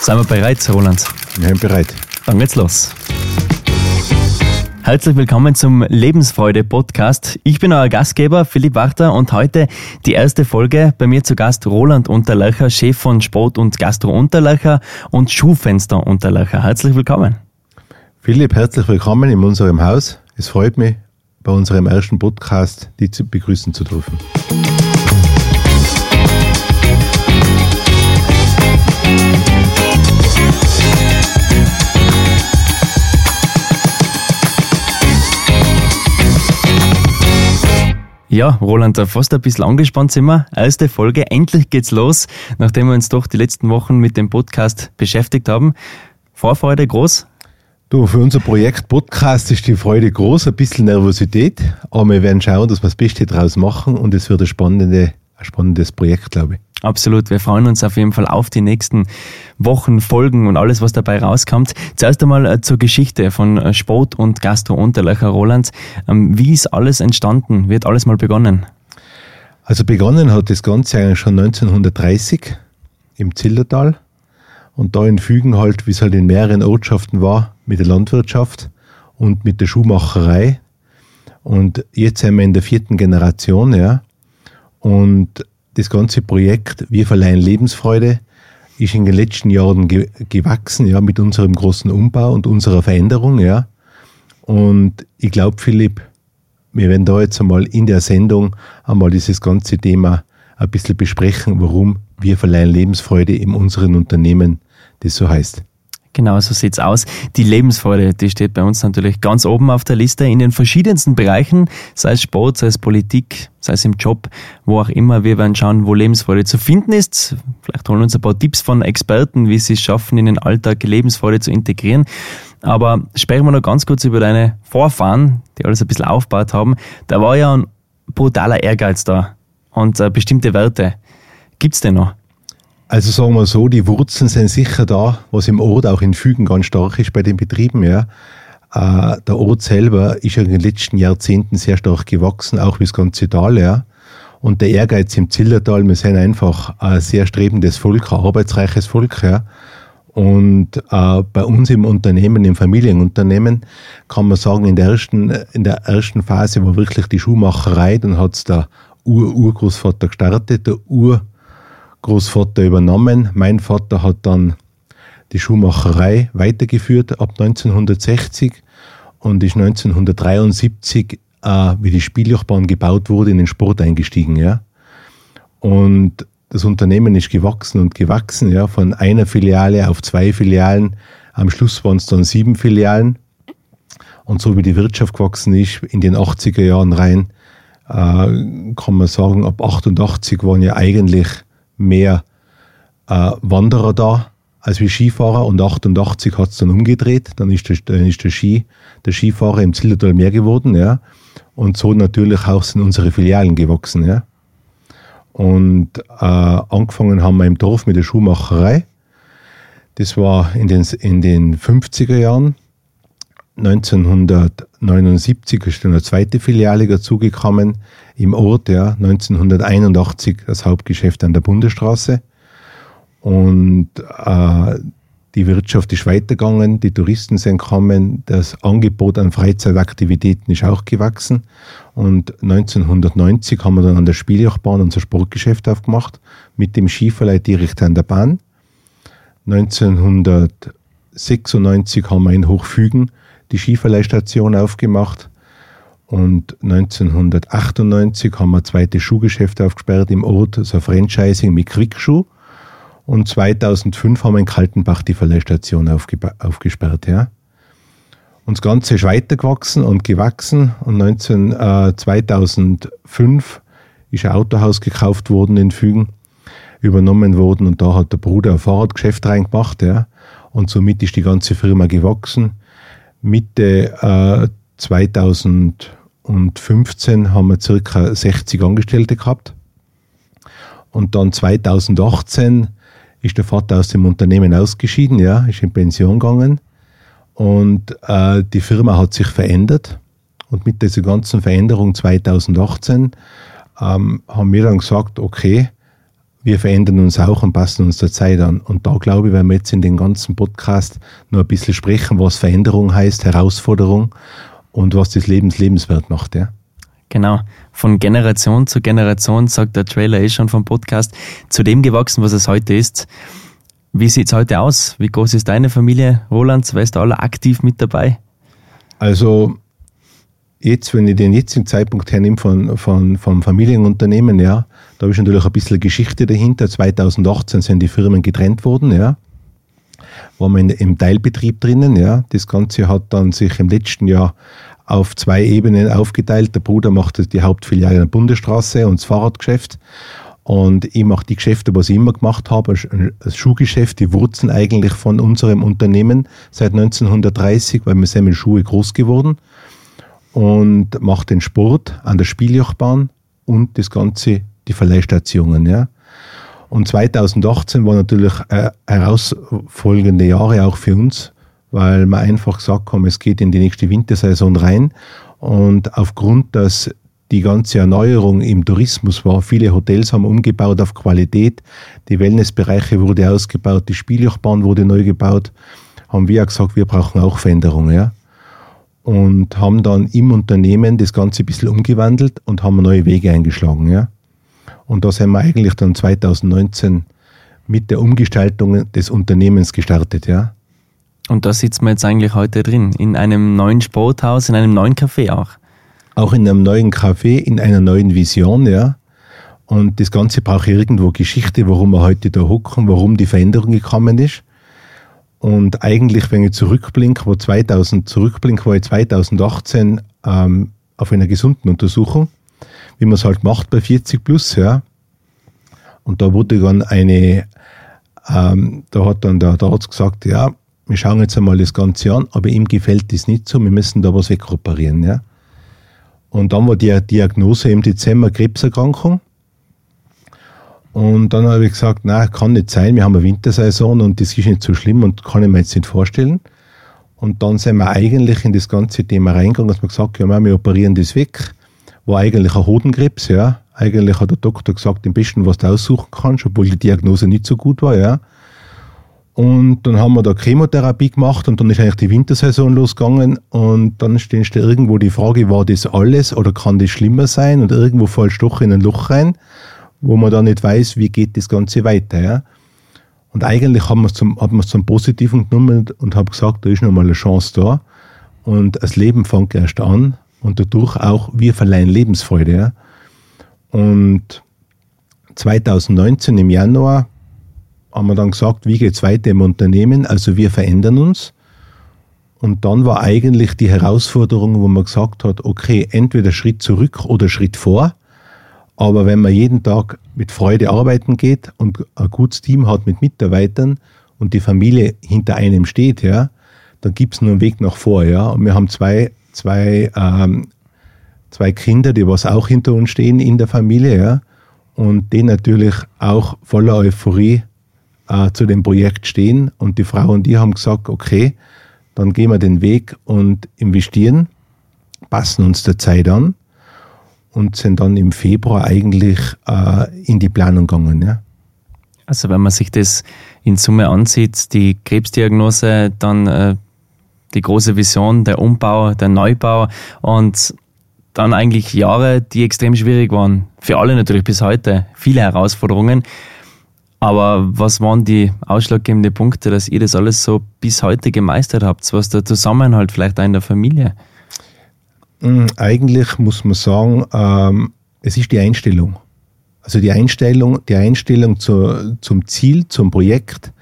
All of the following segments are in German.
Sind wir bereit, Roland? Wir sind bereit. Dann geht's los. Herzlich willkommen zum Lebensfreude-Podcast. Ich bin euer Gastgeber Philipp Wachter und heute die erste Folge. Bei mir zu Gast Roland Unterlöcher, Chef von Sport und Gastro Unterlöcher und Schuhfenster Unterlöcher. Herzlich willkommen. Philipp, herzlich willkommen in unserem Haus. Es freut mich, bei unserem ersten Podcast dich begrüßen zu dürfen. Ja, Roland, fast ein bisschen angespannt sind wir. Erste Folge, endlich geht's los, nachdem wir uns doch die letzten Wochen mit dem Podcast beschäftigt haben. Vorfreude groß? Du, für unser Projekt Podcast ist die Freude groß, ein bisschen Nervosität, aber wir werden schauen, dass wir das Beste draus machen und es wird ein, spannende, ein spannendes Projekt, glaube ich. Absolut. Wir freuen uns auf jeden Fall auf die nächsten Wochen, Folgen und alles, was dabei rauskommt. Zuerst einmal äh, zur Geschichte von äh, Sport und Gastro Unterlöcher Roland. Ähm, wie ist alles entstanden? Wird alles mal begonnen? Also begonnen hat das Ganze eigentlich schon 1930 im Zillertal und da in Fügen halt, wie es halt in mehreren Ortschaften war, mit der Landwirtschaft und mit der Schuhmacherei. Und jetzt sind wir in der vierten Generation, ja. Und das ganze Projekt Wir verleihen Lebensfreude ist in den letzten Jahren ge gewachsen, ja, mit unserem großen Umbau und unserer Veränderung, ja. Und ich glaube, Philipp, wir werden da jetzt einmal in der Sendung einmal dieses ganze Thema ein bisschen besprechen, warum wir verleihen Lebensfreude in unseren Unternehmen, das so heißt. Genau, so sieht's aus. Die Lebensfreude, die steht bei uns natürlich ganz oben auf der Liste in den verschiedensten Bereichen, sei es Sport, sei es Politik, sei es im Job, wo auch immer. Wir werden schauen, wo Lebensfreude zu finden ist. Vielleicht holen wir uns ein paar Tipps von Experten, wie sie es schaffen, in den Alltag Lebensfreude zu integrieren. Aber sprechen wir noch ganz kurz über deine Vorfahren, die alles ein bisschen aufgebaut haben. Da war ja ein brutaler Ehrgeiz da und äh, bestimmte Werte. Gibt's denn noch? Also sagen wir so, die Wurzeln sind sicher da, was im Ort auch in Fügen ganz stark ist bei den Betrieben, ja. Äh, der Ort selber ist ja in den letzten Jahrzehnten sehr stark gewachsen, auch wie das ganze Tal, ja. Und der Ehrgeiz im Zillertal, wir sind einfach ein sehr strebendes Volk, ein arbeitsreiches Volk, ja. Und äh, bei uns im Unternehmen, im Familienunternehmen, kann man sagen, in der ersten, in der ersten Phase war wirklich die Schuhmacherei, dann hat's der Ur-Urgroßvater gestartet, der Ur Großvater übernommen. Mein Vater hat dann die Schuhmacherei weitergeführt ab 1960 und ist 1973, äh, wie die Spieljochbahn gebaut wurde, in den Sport eingestiegen. Ja. Und das Unternehmen ist gewachsen und gewachsen, ja, von einer Filiale auf zwei Filialen. Am Schluss waren es dann sieben Filialen. Und so wie die Wirtschaft gewachsen ist, in den 80er Jahren rein, äh, kann man sagen, ab 88 waren ja eigentlich mehr äh, Wanderer da als wie Skifahrer und 88 hat es dann umgedreht. Dann ist, der, dann ist der, Ski, der Skifahrer im Zillertal mehr geworden, ja. Und so natürlich auch sind unsere Filialen gewachsen, ja. Und äh, angefangen haben wir im Dorf mit der Schuhmacherei. Das war in den, in den 50er Jahren. 1979 ist dann eine zweite Filiale dazugekommen im Ort, ja, 1981 das Hauptgeschäft an der Bundesstraße. Und äh, die Wirtschaft ist weitergegangen, die Touristen sind gekommen, das Angebot an Freizeitaktivitäten ist auch gewachsen. Und 1990 haben wir dann an der Spieljochbahn unser Sportgeschäft aufgemacht, mit dem Skiverleih direkt an der Bahn. 1996 haben wir in Hochfügen die Skiverleihstation aufgemacht. Und 1998 haben wir ein zweites Schuhgeschäft aufgesperrt im Ort, so ein Franchising mit Quickschuh. Und 2005 haben wir in Kaltenbach die Verleihstation aufgesperrt. Ja. Und das Ganze ist weitergewachsen und gewachsen. Und 19, äh, 2005 ist ein Autohaus gekauft worden in Fügen, übernommen worden. Und da hat der Bruder ein Fahrradgeschäft reingemacht. Ja. Und somit ist die ganze Firma gewachsen. Mitte äh, 2000 2015 haben wir circa 60 Angestellte gehabt. Und dann 2018 ist der Vater aus dem Unternehmen ausgeschieden, ja, ist in Pension gegangen. Und äh, die Firma hat sich verändert. Und mit dieser ganzen Veränderung 2018 ähm, haben wir dann gesagt, okay, wir verändern uns auch und passen uns der Zeit an. Und da glaube ich, werden wir jetzt in den ganzen Podcast nur ein bisschen sprechen, was Veränderung heißt, Herausforderung und was das Lebens lebenswert macht. Ja. Genau. Von Generation zu Generation, sagt der Trailer eh schon vom Podcast, zu dem gewachsen, was es heute ist. Wie sieht es heute aus? Wie groß ist deine Familie, Roland? Weißt du alle aktiv mit dabei? Also jetzt, wenn ich den jetzigen Zeitpunkt hernehme von, von, vom Familienunternehmen, ja, da ich natürlich ein bisschen Geschichte dahinter. 2018 sind die Firmen getrennt worden, ja. Waren wir im Teilbetrieb drinnen, ja. Das Ganze hat dann sich im letzten Jahr auf zwei Ebenen aufgeteilt. Der Bruder macht die Hauptfiliale der Bundesstraße und das Fahrradgeschäft. Und ich mache die Geschäfte, was ich immer gemacht habe, das Schuhgeschäft, die Wurzeln eigentlich von unserem Unternehmen seit 1930, weil wir sind mit Schuhe groß geworden und mache den Sport an der Spieljochbahn und das Ganze, die Verleihstationen. Ja. Und 2018 war natürlich äh, herausfolgende Jahre auch für uns, weil wir einfach gesagt haben, es geht in die nächste Wintersaison rein. Und aufgrund, dass die ganze Erneuerung im Tourismus war, viele Hotels haben umgebaut auf Qualität, die Wellnessbereiche wurde ausgebaut, die Spieljochbahn wurde neu gebaut, haben wir auch gesagt, wir brauchen auch Veränderungen. Ja? Und haben dann im Unternehmen das Ganze ein bisschen umgewandelt und haben neue Wege eingeschlagen. Ja? Und da sind wir eigentlich dann 2019 mit der Umgestaltung des Unternehmens gestartet. Ja? Und da sitzen wir jetzt eigentlich heute drin, in einem neuen Sporthaus, in einem neuen Café auch. Auch in einem neuen Café, in einer neuen Vision, ja. Und das Ganze braucht irgendwo Geschichte, warum wir heute da hocken, warum die Veränderung gekommen ist. Und eigentlich, wenn ich zurückblinke, wo 2000 zurückblinke, war ich 2018 ähm, auf einer gesunden Untersuchung, wie man es halt macht bei 40 plus, ja. Und da wurde dann eine, ähm, da hat dann der, Arzt gesagt, ja, wir schauen jetzt einmal das Ganze an, aber ihm gefällt das nicht so, wir müssen da was wegoperieren. Ja? Und dann war die Diagnose im Dezember Krebserkrankung. Und dann habe ich gesagt, nein, kann nicht sein, wir haben eine Wintersaison und das ist nicht so schlimm und kann ich mir jetzt nicht vorstellen. Und dann sind wir eigentlich in das ganze Thema reingegangen, dass wir gesagt haben, ja, wir operieren das weg. War eigentlich ein Hodenkrebs, ja. Eigentlich hat der Doktor gesagt, am besten, was du aussuchen kannst, obwohl die Diagnose nicht so gut war, ja. Und dann haben wir da Chemotherapie gemacht und dann ist eigentlich die Wintersaison losgegangen und dann steht da irgendwo die Frage, war das alles oder kann das schlimmer sein? Und irgendwo fällst du doch in ein Loch rein, wo man dann nicht weiß, wie geht das Ganze weiter. Ja? Und eigentlich haben wir es zum, haben wir zum Positiven genommen und haben gesagt, da ist noch mal eine Chance da. Und das Leben fängt erst an und dadurch auch, wir verleihen Lebensfreude. Ja? Und 2019 im Januar haben wir dann gesagt, wie geht es weiter im Unternehmen? Also wir verändern uns. Und dann war eigentlich die Herausforderung, wo man gesagt hat, okay, entweder Schritt zurück oder Schritt vor. Aber wenn man jeden Tag mit Freude arbeiten geht und ein gutes Team hat mit Mitarbeitern und die Familie hinter einem steht, ja, dann gibt es nur einen Weg nach vor, ja. Und wir haben zwei, zwei, ähm, zwei Kinder, die was auch hinter uns stehen in der Familie, ja. Und die natürlich auch voller Euphorie äh, zu dem Projekt stehen. Und die Frau und die haben gesagt, okay, dann gehen wir den Weg und investieren, passen uns der Zeit an und sind dann im Februar eigentlich äh, in die Planung gegangen. Ja. Also wenn man sich das in Summe ansieht, die Krebsdiagnose, dann äh, die große Vision, der Umbau, der Neubau und dann eigentlich Jahre, die extrem schwierig waren. Für alle natürlich bis heute. Viele Herausforderungen. Aber was waren die ausschlaggebenden Punkte, dass ihr das alles so bis heute gemeistert habt? Was der Zusammenhalt vielleicht auch in der Familie? Hm, eigentlich muss man sagen, ähm, es ist die Einstellung. Also die Einstellung, die Einstellung zu, zum Ziel, zum Projekt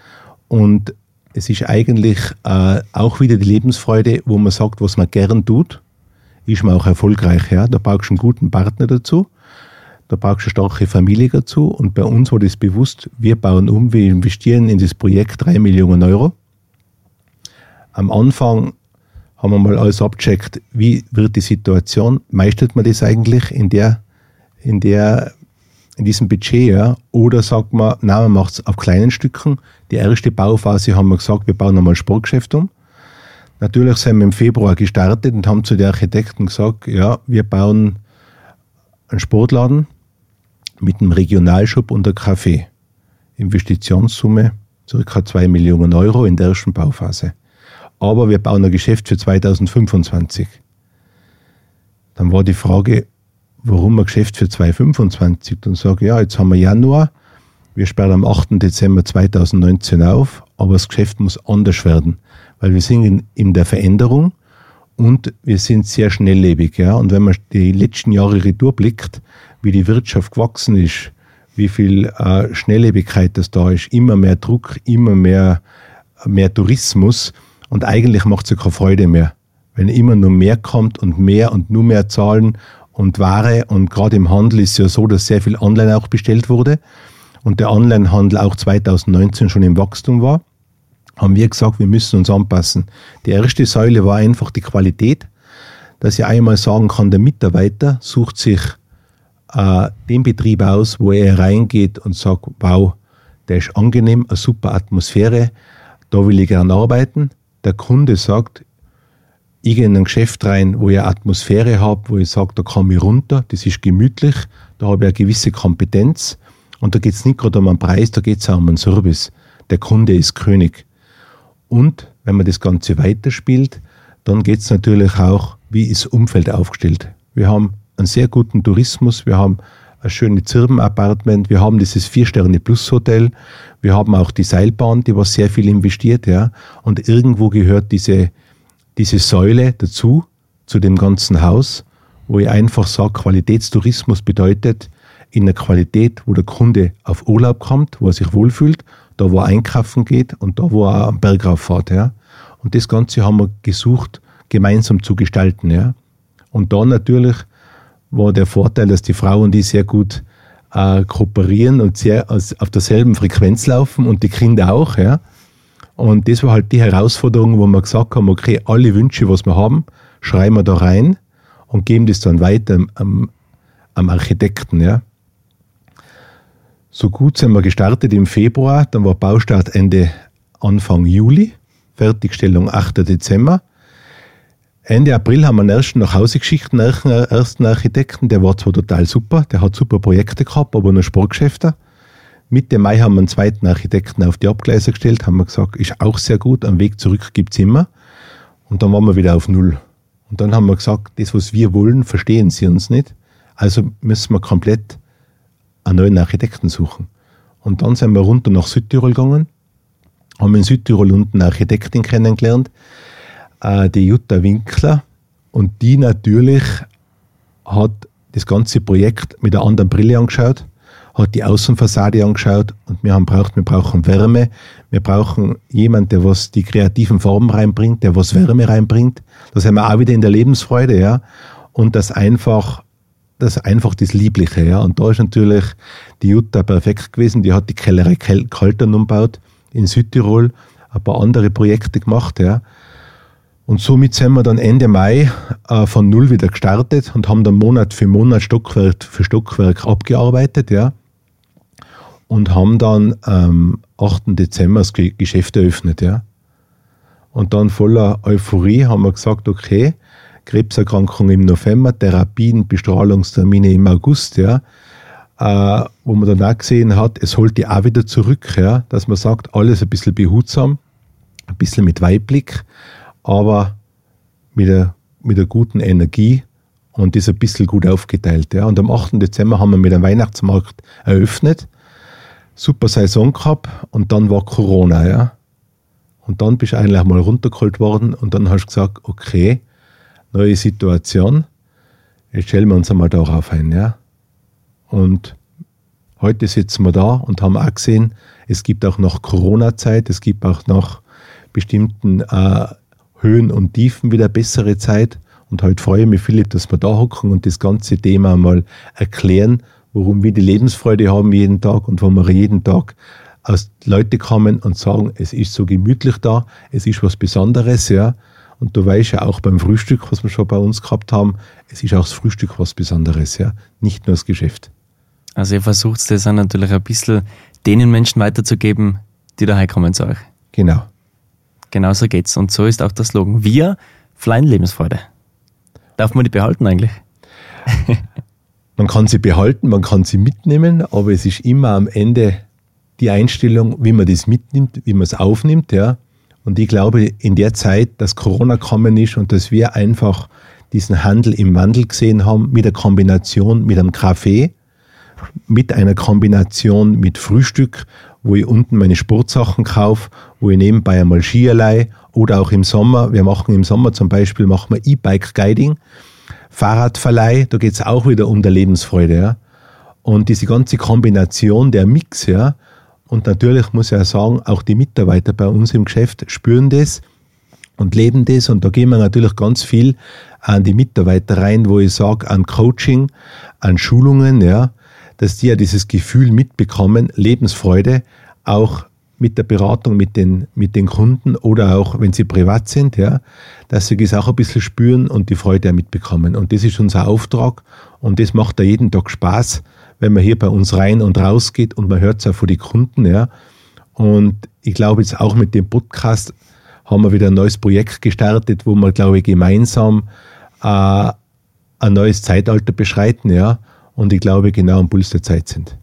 und es ist eigentlich äh, auch wieder die Lebensfreude, wo man sagt, was man gern tut, ist man auch erfolgreich. Ja? Da brauchst du einen guten Partner dazu. Da brauchst du eine starke Familie dazu. Und bei uns war das bewusst, wir bauen um, wir investieren in das Projekt drei Millionen Euro. Am Anfang haben wir mal alles abgecheckt, wie wird die Situation, meistert man das eigentlich in der, in der, in diesem Budget, ja? Oder sagt man, nein, man macht es auf kleinen Stücken. Die erste Bauphase haben wir gesagt, wir bauen einmal Sportgeschäft um. Natürlich sind wir im Februar gestartet und haben zu den Architekten gesagt, ja, wir bauen einen Sportladen mit einem Regionalshop und einem Café. Investitionssumme ca. 2 Millionen Euro in der ersten Bauphase. Aber wir bauen ein Geschäft für 2025. Dann war die Frage, warum ein Geschäft für 2025? Dann sage ich, ja, jetzt haben wir Januar, wir sperren am 8. Dezember 2019 auf, aber das Geschäft muss anders werden, weil wir sind in, in der Veränderung und wir sind sehr schnelllebig. Ja? Und wenn man die letzten Jahre retour blickt, wie die Wirtschaft gewachsen ist, wie viel äh, Schnelllebigkeit das da ist, immer mehr Druck, immer mehr, mehr Tourismus und eigentlich macht es ja keine Freude mehr. Wenn immer nur mehr kommt und mehr und nur mehr Zahlen und Ware und gerade im Handel ist ja so, dass sehr viel online auch bestellt wurde und der Onlinehandel auch 2019 schon im Wachstum war haben wir gesagt, wir müssen uns anpassen. Die erste Säule war einfach die Qualität, dass ich einmal sagen kann, der Mitarbeiter sucht sich äh, den Betrieb aus, wo er reingeht und sagt, wow, der ist angenehm, eine super Atmosphäre, da will ich gern arbeiten. Der Kunde sagt, ich gehe in ein Geschäft rein, wo ich eine Atmosphäre habe, wo ich sage, da komme ich runter, das ist gemütlich, da habe ich eine gewisse Kompetenz und da geht es nicht gerade um einen Preis, da geht es auch um einen Service. Der Kunde ist König. Und wenn man das Ganze weiterspielt, dann geht es natürlich auch, wie ist das Umfeld aufgestellt. Wir haben einen sehr guten Tourismus, wir haben ein schönes Zirben-Apartment, wir haben dieses Vier-Sterne-Plus-Hotel, wir haben auch die Seilbahn, die was sehr viel investiert, ja. Und irgendwo gehört diese, diese Säule dazu, zu dem ganzen Haus, wo ich einfach sage, Qualitätstourismus bedeutet, in der Qualität, wo der Kunde auf Urlaub kommt, wo er sich wohlfühlt da wo er einkaufen geht und da wo er am Berg rauffährt. Ja. Und das Ganze haben wir gesucht, gemeinsam zu gestalten. Ja. Und da natürlich war der Vorteil, dass die Frau und ich sehr gut äh, kooperieren und sehr auf derselben Frequenz laufen und die Kinder auch. Ja. Und das war halt die Herausforderung, wo wir gesagt haben, okay, alle Wünsche, was wir haben, schreiben wir da rein und geben das dann weiter am, am Architekten. Ja. So gut sind wir gestartet im Februar, dann war Baustart Ende Anfang Juli, Fertigstellung 8. Dezember. Ende April haben wir den ersten nach Hause geschickt, den ersten Architekten, der war zwar total super, der hat super Projekte gehabt, aber nur Sportgeschäfte. Mitte Mai haben wir einen zweiten Architekten auf die Abgleise gestellt, haben wir gesagt, ist auch sehr gut, am Weg zurück gibt es immer. Und dann waren wir wieder auf Null. Und dann haben wir gesagt, das, was wir wollen, verstehen sie uns nicht. Also müssen wir komplett einen neuen Architekten suchen. Und dann sind wir runter nach Südtirol gegangen, haben in Südtirol unten eine Architektin kennengelernt, äh, die Jutta Winkler. Und die natürlich hat das ganze Projekt mit einer anderen Brille angeschaut, hat die Außenfassade angeschaut und wir haben braucht, wir brauchen Wärme, wir brauchen jemanden, der was die kreativen Formen reinbringt, der was Wärme reinbringt. Da sind wir auch wieder in der Lebensfreude, ja. Und das einfach das einfach das Liebliche. Ja. Und da ist natürlich die Jutta perfekt gewesen. Die hat die Kellerei Kaltern umgebaut in Südtirol, ein paar andere Projekte gemacht. Ja. Und somit sind wir dann Ende Mai äh, von Null wieder gestartet und haben dann Monat für Monat Stockwerk für Stockwerk abgearbeitet. Ja. Und haben dann am 8. Dezember das Geschäft eröffnet. Ja. Und dann voller Euphorie haben wir gesagt, okay, Krebserkrankung im November, Therapien, Bestrahlungstermine im August, ja, äh, wo man dann auch gesehen hat, es holt die auch wieder zurück, ja, dass man sagt, alles ein bisschen behutsam, ein bisschen mit Weitblick, aber mit der, mit der guten Energie und ist ein bisschen gut aufgeteilt. Ja. Und am 8. Dezember haben wir mit dem Weihnachtsmarkt eröffnet, super Saison gehabt und dann war Corona, ja. Und dann bist du eigentlich mal runtergeholt worden und dann hast du gesagt, okay, neue Situation. Jetzt stellen wir uns einmal darauf ein. Ja? Und heute sitzen wir da und haben auch gesehen, es gibt auch noch Corona-Zeit, es gibt auch noch bestimmten äh, Höhen und Tiefen wieder bessere Zeit. Und heute freue ich mich, Philipp, dass wir da hocken und das ganze Thema mal erklären, warum wir die Lebensfreude haben jeden Tag und wo wir jeden Tag aus Leute kommen und sagen, es ist so gemütlich da, es ist was Besonderes, ja. Und du weißt ja auch beim Frühstück, was wir schon bei uns gehabt haben, es ist auch das Frühstück was Besonderes, ja, nicht nur das Geschäft. Also ihr versucht das auch natürlich ein bisschen denen Menschen weiterzugeben, die daheim kommen zu euch. Genau. Genau so geht's. Und so ist auch der Slogan. Wir flying Lebensfreude. Darf man die behalten eigentlich? man kann sie behalten, man kann sie mitnehmen, aber es ist immer am Ende die Einstellung, wie man das mitnimmt, wie man es aufnimmt, ja. Und ich glaube, in der Zeit, dass Corona gekommen ist und dass wir einfach diesen Handel im Wandel gesehen haben, mit der Kombination mit einem Kaffee, mit einer Kombination mit Frühstück, wo ich unten meine Sportsachen kaufe, wo ich nebenbei einmal Skierlei oder auch im Sommer, wir machen im Sommer zum Beispiel, machen wir E-Bike-Guiding, Fahrradverleih, da geht es auch wieder um der Lebensfreude. Ja. Und diese ganze Kombination, der Mix, ja, und natürlich muss ich auch sagen, auch die Mitarbeiter bei uns im Geschäft spüren das und leben das. Und da gehen wir natürlich ganz viel an die Mitarbeiter rein, wo ich sage, an Coaching, an Schulungen, ja, dass die ja dieses Gefühl mitbekommen, Lebensfreude, auch mit der Beratung mit den, mit den Kunden oder auch wenn sie privat sind, ja, dass sie das auch ein bisschen spüren und die Freude auch mitbekommen. Und das ist unser Auftrag und das macht da jeden Tag Spaß, wenn man hier bei uns rein und raus geht und man hört es auch von den Kunden, ja. Und ich glaube jetzt auch mit dem Podcast haben wir wieder ein neues Projekt gestartet, wo wir, glaube ich, gemeinsam äh, ein neues Zeitalter beschreiten, ja. Und ich glaube, genau am Puls der Zeit sind.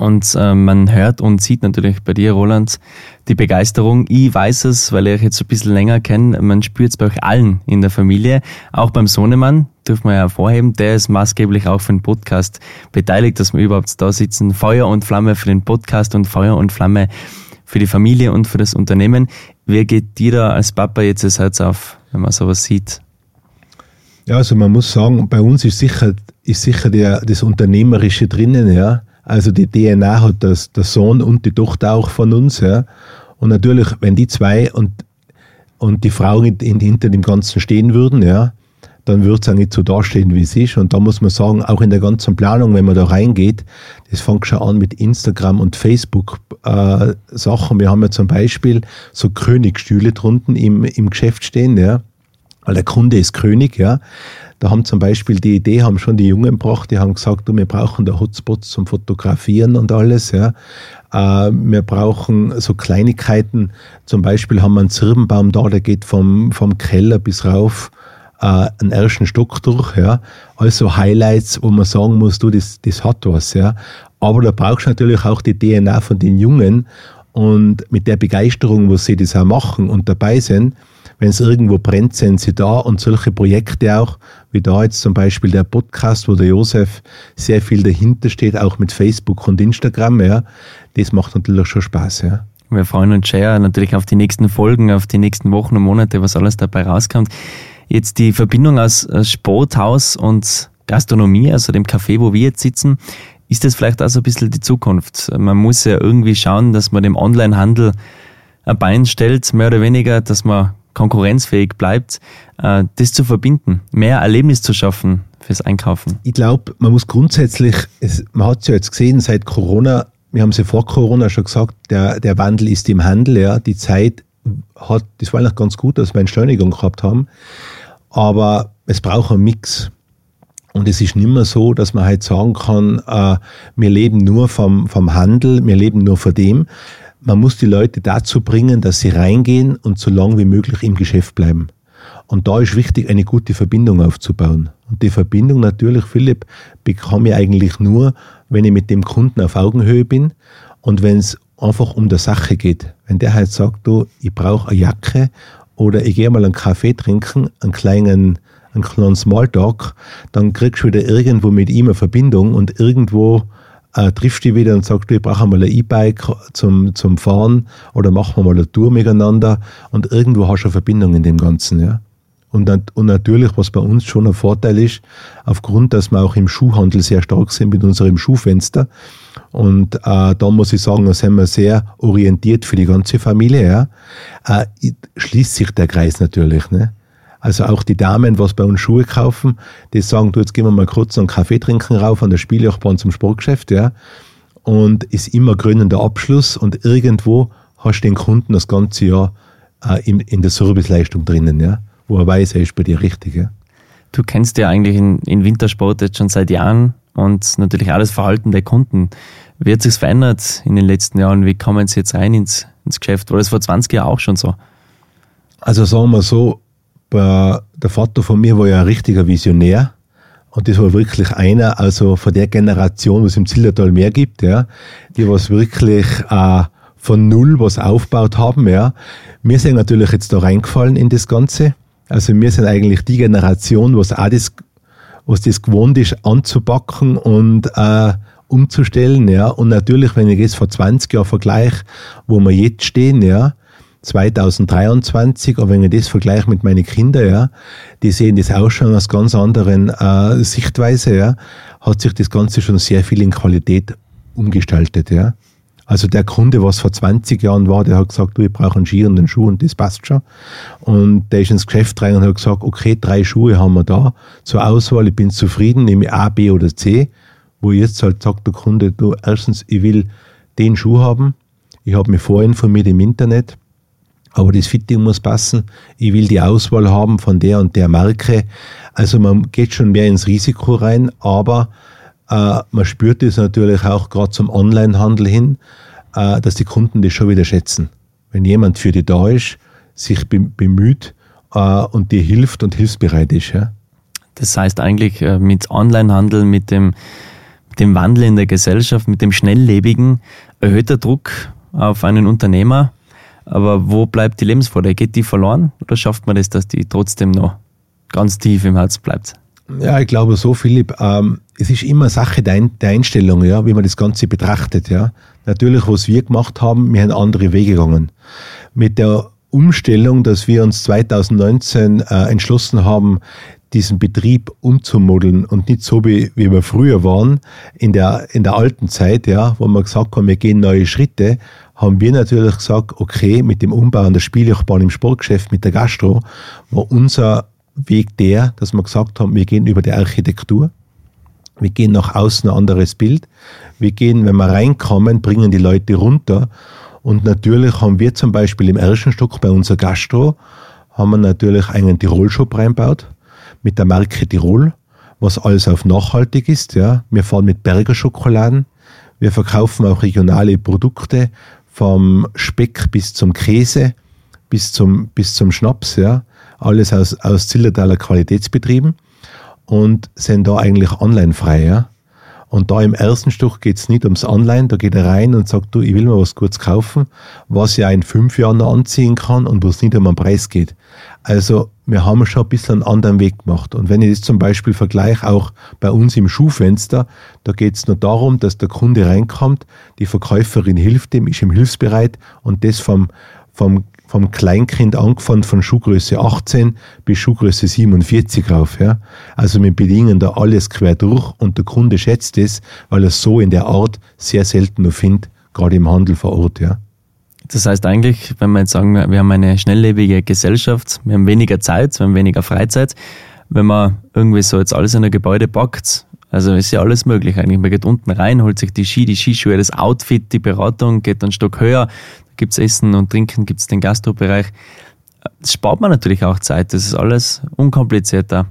Und äh, man hört und sieht natürlich bei dir, Roland, die Begeisterung. Ich weiß es, weil ich euch jetzt ein bisschen länger kenne. Man spürt es bei euch allen in der Familie. Auch beim Sohnemann, dürfen wir ja hervorheben, der ist maßgeblich auch für den Podcast beteiligt, dass wir überhaupt da sitzen. Feuer und Flamme für den Podcast und Feuer und Flamme für die Familie und für das Unternehmen. Wer geht dir da als Papa jetzt das Herz auf, wenn man sowas sieht? Ja, also man muss sagen, bei uns ist sicher, ist sicher der, das Unternehmerische drinnen, ja. Also die DNA hat das, der Sohn und die Tochter auch von uns. Ja. Und natürlich, wenn die zwei und, und die Frau in, in, hinter dem Ganzen stehen würden, ja, dann würde es auch nicht so dastehen, wie es ist. Und da muss man sagen, auch in der ganzen Planung, wenn man da reingeht, das fängt schon an mit Instagram und Facebook-Sachen. Äh, wir haben ja zum Beispiel so Königstühle drunten im, im Geschäft stehen, ja. Weil der Kunde ist König, ja. Da haben zum Beispiel die Idee, haben schon die Jungen gebracht, die haben gesagt, du, wir brauchen da Hotspots zum Fotografieren und alles, ja. Äh, wir brauchen so Kleinigkeiten. Zum Beispiel haben wir einen Zirbenbaum da, der geht vom, vom Keller bis rauf äh, einen ersten Stock durch, ja. Also Highlights, wo man sagen muss, du, das, das hat was, ja. Aber da brauchst du natürlich auch die DNA von den Jungen und mit der Begeisterung, wo sie das auch machen und dabei sind, wenn es irgendwo brennt, sind sie da und solche Projekte auch, wie da jetzt zum Beispiel der Podcast, wo der Josef sehr viel dahinter steht, auch mit Facebook und Instagram, ja, das macht natürlich schon Spaß, ja. Wir freuen uns sehr natürlich auf die nächsten Folgen, auf die nächsten Wochen und Monate, was alles dabei rauskommt. Jetzt die Verbindung aus Sporthaus und Gastronomie, also dem Café, wo wir jetzt sitzen, ist das vielleicht auch so ein bisschen die Zukunft? Man muss ja irgendwie schauen, dass man dem Onlinehandel ein Bein stellt, mehr oder weniger, dass man konkurrenzfähig bleibt, äh, das zu verbinden, mehr Erlebnis zu schaffen fürs Einkaufen? Ich glaube, man muss grundsätzlich, es, man hat es ja jetzt gesehen, seit Corona, wir haben es ja vor Corona schon gesagt, der, der Wandel ist im Handel, ja, die Zeit hat, das war eigentlich ganz gut, dass wir Entschleunigung gehabt haben, aber es braucht einen Mix. Und es ist nicht mehr so, dass man halt sagen kann, äh, wir leben nur vom, vom Handel, wir leben nur von dem man muss die Leute dazu bringen, dass sie reingehen und so lange wie möglich im Geschäft bleiben. Und da ist wichtig, eine gute Verbindung aufzubauen. Und die Verbindung natürlich, Philipp, bekomme ich eigentlich nur, wenn ich mit dem Kunden auf Augenhöhe bin und wenn es einfach um der Sache geht. Wenn der halt sagt, du, ich brauche eine Jacke oder ich gehe mal einen Kaffee trinken, einen kleinen, einen kleinen Smalltalk, dann kriegst du wieder irgendwo mit ihm eine Verbindung und irgendwo äh, triffst dich wieder und sagst, du, ich brauche mal ein E-Bike zum, zum Fahren oder machen wir mal eine Tour miteinander und irgendwo hast du eine Verbindung in dem Ganzen, ja. Und, und natürlich, was bei uns schon ein Vorteil ist, aufgrund, dass wir auch im Schuhhandel sehr stark sind mit unserem Schuhfenster. Und äh, da muss ich sagen, da sind wir sehr orientiert für die ganze Familie. Ja. Äh, schließt sich der Kreis natürlich. Ne? Also auch die Damen, was bei uns Schuhe kaufen, die sagen, du, jetzt gehen wir mal kurz einen Kaffee trinken rauf an der Spieljochbahn zum Sportgeschäft, ja. Und ist immer grünender Abschluss und irgendwo hast du den Kunden das ganze Jahr äh, in, in der Serviceleistung drinnen, ja. Wo er weiß, er ist bei dir richtig, ja. Du kennst ja eigentlich in, in Wintersport jetzt schon seit Jahren und natürlich alles Verhalten der Kunden. Wie hat sich verändert in den letzten Jahren? Wie kommen sie jetzt rein ins, ins Geschäft? War das vor 20 Jahren auch schon so? Also sagen wir so, der Vater von mir war ja ein richtiger Visionär Und das war wirklich einer, also von der Generation, was im Zillertal mehr gibt, ja, die was wirklich äh, von null was aufgebaut haben, ja. Wir sind natürlich jetzt da reingefallen in das Ganze. Also wir sind eigentlich die Generation, was auch das, was das gewohnt ist, anzupacken und äh, umzustellen, ja. Und natürlich, wenn ich jetzt vor 20 Jahren vergleiche, wo wir jetzt stehen, ja, 2023, aber wenn ich das vergleiche mit meinen Kindern, ja, die sehen das auch schon aus ganz anderen äh, Sichtweise, ja, hat sich das Ganze schon sehr viel in Qualität umgestaltet, ja. Also der Kunde, was vor 20 Jahren war, der hat gesagt, du, ich brauche einen Ski und einen Schuh und das passt schon. Und der ist ins Geschäft rein und hat gesagt, okay, drei Schuhe haben wir da zur Auswahl, ich bin zufrieden, nehme A, B oder C. Wo jetzt halt sagt der Kunde, du, erstens, ich will den Schuh haben, ich habe mich vorinformiert im Internet, aber das Fitting muss passen. Ich will die Auswahl haben von der und der Marke. Also man geht schon mehr ins Risiko rein, aber äh, man spürt es natürlich auch gerade zum Onlinehandel hin, äh, dass die Kunden das schon wieder schätzen. Wenn jemand für die da ist, sich bemüht äh, und dir hilft und hilfsbereit ist. Ja. Das heißt eigentlich äh, mit Onlinehandel, mit dem, dem Wandel in der Gesellschaft, mit dem Schnelllebigen erhöht der Druck auf einen Unternehmer, aber wo bleibt die Lebensfreude? Geht die verloren oder schafft man das, dass die trotzdem noch ganz tief im Herz bleibt? Ja, ich glaube so, Philipp. Ähm, es ist immer Sache der, der, Einstellung, ja, wie man das Ganze betrachtet. Ja. Natürlich, was wir gemacht haben, wir haben andere Wege gegangen. Mit der Umstellung, dass wir uns 2019 äh, entschlossen haben, diesen Betrieb umzumodeln und nicht so wie, wie wir früher waren, in der, in der alten Zeit, ja, wo wir gesagt haben, wir gehen neue Schritte, haben wir natürlich gesagt, okay, mit dem Umbau an der Spieljochbahn im Sportgeschäft mit der Gastro war unser Weg der, dass wir gesagt haben, wir gehen über die Architektur, wir gehen nach außen ein anderes Bild, wir gehen, wenn wir reinkommen, bringen die Leute runter. Und natürlich haben wir zum Beispiel im ersten Stock bei unserer Gastro, haben wir natürlich einen Tirol-Shop reinbaut mit der Marke Tirol, was alles auf nachhaltig ist. Ja. Wir fahren mit Berger Schokoladen, wir verkaufen auch regionale Produkte, vom Speck bis zum Käse, bis zum, bis zum Schnaps, ja. Alles aus, aus Zillertaler Qualitätsbetrieben und sind da eigentlich online frei, ja. Und da im ersten Stück geht es nicht ums Online, da geht er rein und sagt, du, ich will mal was kurz kaufen, was ja in fünf Jahren noch anziehen kann und wo es nicht um den Preis geht. Also wir haben schon ein bisschen einen anderen Weg gemacht. Und wenn ich das zum Beispiel vergleiche, auch bei uns im Schuhfenster, da geht es nur darum, dass der Kunde reinkommt, die Verkäuferin hilft ihm, ist ihm hilfsbereit und das vom, vom vom Kleinkind angefangen von Schuhgröße 18 bis Schuhgröße 47 rauf. Ja. Also wir bedingen da alles quer durch und der Kunde schätzt es, weil er so in der Art sehr selten nur findet, gerade im Handel vor Ort. Ja. Das heißt eigentlich, wenn wir jetzt sagen, wir haben eine schnelllebige Gesellschaft, wir haben weniger Zeit, wir haben weniger Freizeit, wenn man irgendwie so jetzt alles in ein Gebäude packt, also ist ja alles möglich eigentlich. Man geht unten rein, holt sich die Ski, die Skischuhe, das Outfit, die Beratung, geht einen Stock höher, gibt es Essen und Trinken, gibt es den Gastrobereich. Das spart man natürlich auch Zeit. Das ist alles unkomplizierter.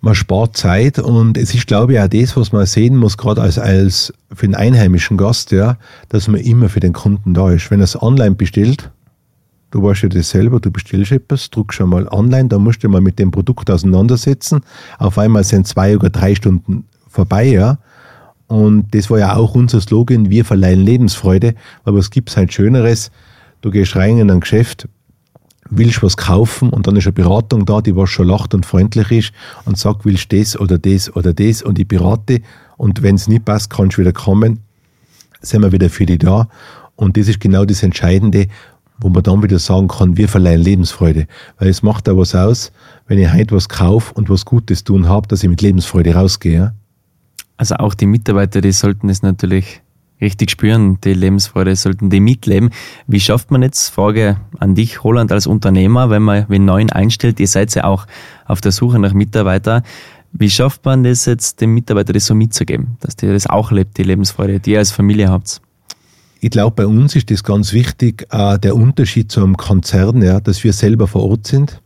Man spart Zeit und es ist, glaube ich, auch das, was man sehen muss, gerade als, als für den einheimischen Gast, ja, dass man immer für den Kunden da ist. Wenn er es online bestellt, du weißt ja das selber, du bestellst etwas, drückst schon mal online, dann musst du mal mit dem Produkt auseinandersetzen. Auf einmal sind zwei oder drei Stunden vorbei, ja. Und das war ja auch unser Slogan, wir verleihen Lebensfreude. Aber es gibt halt Schöneres. Du gehst rein in ein Geschäft, willst was kaufen und dann ist eine Beratung da, die was schon lacht und freundlich ist und sagt, willst das oder das oder das und ich berate und wenn es nicht passt, kannst du wieder kommen, sind wir wieder für dich da und das ist genau das Entscheidende, wo man dann wieder sagen kann, wir verleihen Lebensfreude, weil es macht da was aus, wenn ich heute was kaufe und was Gutes tun habe, dass ich mit Lebensfreude rausgehe. Also auch die Mitarbeiter, die sollten es natürlich richtig spüren, die Lebensfreude, sollten die mitleben. Wie schafft man jetzt, Frage an dich, Roland, als Unternehmer, wenn man wen neuen einstellt, ihr seid ja auch auf der Suche nach Mitarbeitern, wie schafft man das jetzt, dem Mitarbeiter das so mitzugeben, dass der das auch lebt, die Lebensfreude, die ihr als Familie habt? Ich glaube, bei uns ist das ganz wichtig, äh, der Unterschied zu einem Konzern, ja, dass wir selber vor Ort sind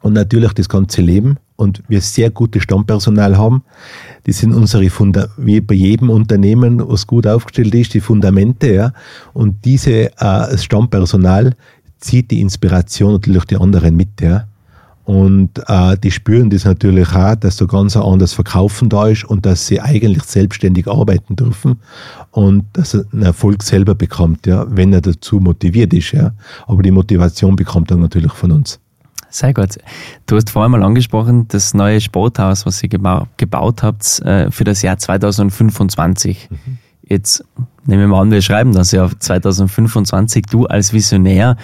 und natürlich das ganze Leben und wir sehr gutes Stammpersonal haben. Die sind unsere Funda wie bei jedem Unternehmen, was gut aufgestellt ist, die Fundamente, ja. Und diese äh, Stammpersonal zieht die Inspiration natürlich die anderen mit, ja. Und äh, die spüren das natürlich auch, dass da ganz ein anderes Verkaufen da ist und dass sie eigentlich selbstständig arbeiten dürfen und dass er einen Erfolg selber bekommt, ja, wenn er dazu motiviert ist. Ja. Aber die Motivation bekommt er natürlich von uns. Sehr gut. Du hast vorhin mal angesprochen, das neue Sporthaus, was ihr gebau gebaut habt äh, für das Jahr 2025. Mhm. Jetzt nehmen wir mal an, wir schreiben das Jahr 2025. Du als Visionär,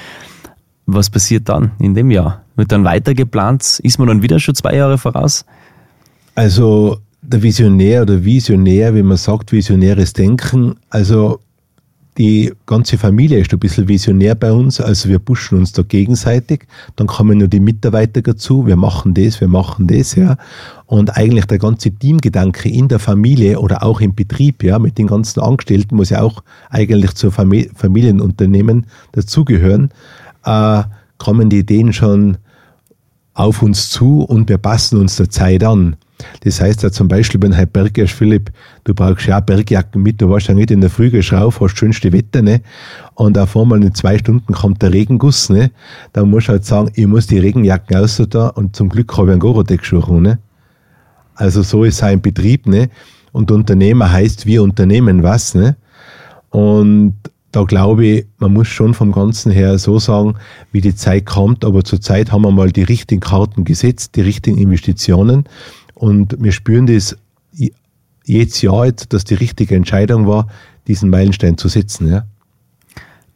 was passiert dann in dem Jahr? Wird dann weiter geplant? Ist man dann wieder schon zwei Jahre voraus? Also der Visionär oder Visionär, wie man sagt, visionäres Denken. Also die ganze Familie ist ein bisschen visionär bei uns, also wir pushen uns da gegenseitig. Dann kommen nur die Mitarbeiter dazu, wir machen das, wir machen das, ja. Und eigentlich der ganze Teamgedanke in der Familie oder auch im Betrieb, ja, mit den ganzen Angestellten muss ja auch eigentlich zur Familienunternehmen dazugehören, äh, kommen die Ideen schon auf uns zu und wir passen uns der Zeit an. Das heißt ja zum Beispiel, wenn halt Berg ist, Philipp, du brauchst ja auch Bergjacken mit, du warst ja nicht in der Früh rauf, hast schönste Wetter, ne? Und auf einmal in zwei Stunden kommt der Regenguss, ne? Dann musst du halt sagen, ich muss die Regenjacken aus da und zum Glück habe ich einen Gorodeck-Schuh, ne? Also so ist sein Betrieb, ne? Und Unternehmer heißt, wir unternehmen was, ne? Und da glaube ich, man muss schon vom Ganzen her so sagen, wie die Zeit kommt, aber zur Zeit haben wir mal die richtigen Karten gesetzt, die richtigen Investitionen und wir spüren das jedes Jahr jetzt, dass die richtige Entscheidung war, diesen Meilenstein zu setzen. Ja.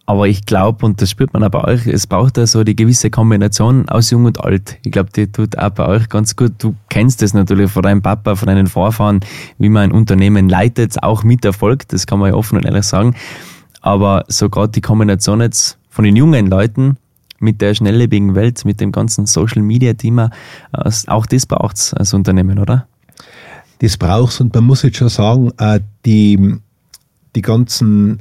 Aber ich glaube, und das spürt man auch bei euch, es braucht da so die gewisse Kombination aus Jung und Alt. Ich glaube, die tut auch bei euch ganz gut. Du kennst das natürlich von deinem Papa, von deinen Vorfahren, wie man ein Unternehmen leitet, auch mit Erfolg, das kann man ja offen und ehrlich sagen. Aber so gerade die Kombination jetzt von den jungen Leuten mit der schnelllebigen Welt, mit dem ganzen Social Media Thema, äh, auch das braucht es als Unternehmen, oder? Das braucht es und man muss jetzt schon sagen, äh, die, die ganzen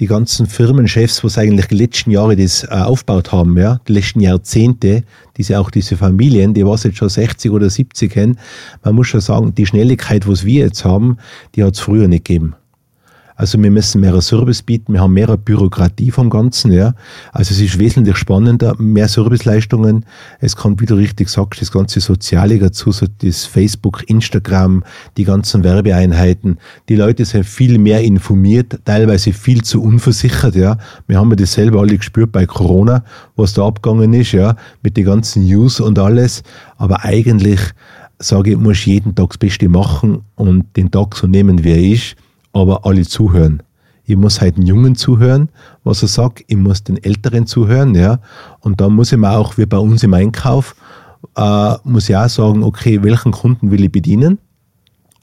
die ganzen Firmenchefs, was eigentlich die letzten Jahre das äh, aufgebaut haben, ja, die letzten Jahrzehnte, diese auch diese Familien, die was jetzt schon 60 oder 70 kennen, man muss schon sagen, die Schnelligkeit, was wir jetzt haben, die hat es früher nicht gegeben. Also wir müssen mehr Service bieten, wir haben mehr Bürokratie vom Ganzen, ja. Also es ist wesentlich spannender, mehr Serviceleistungen. Es kommt, wie du richtig sagst, das ganze Soziale dazu, so das Facebook, Instagram, die ganzen Werbeeinheiten. Die Leute sind viel mehr informiert, teilweise viel zu unversichert, ja. Wir haben ja das selber alle gespürt bei Corona, was da abgegangen ist, ja, mit den ganzen News und alles. Aber eigentlich, sage ich, muss jeden Tag das Beste machen und den Tag so nehmen, wie er ist aber alle zuhören. Ich muss halt den Jungen zuhören, was er sagt. Ich muss den Älteren zuhören, ja. Und dann muss ich mir auch, wie bei uns im Einkauf, äh, muss ich auch sagen, okay, welchen Kunden will ich bedienen?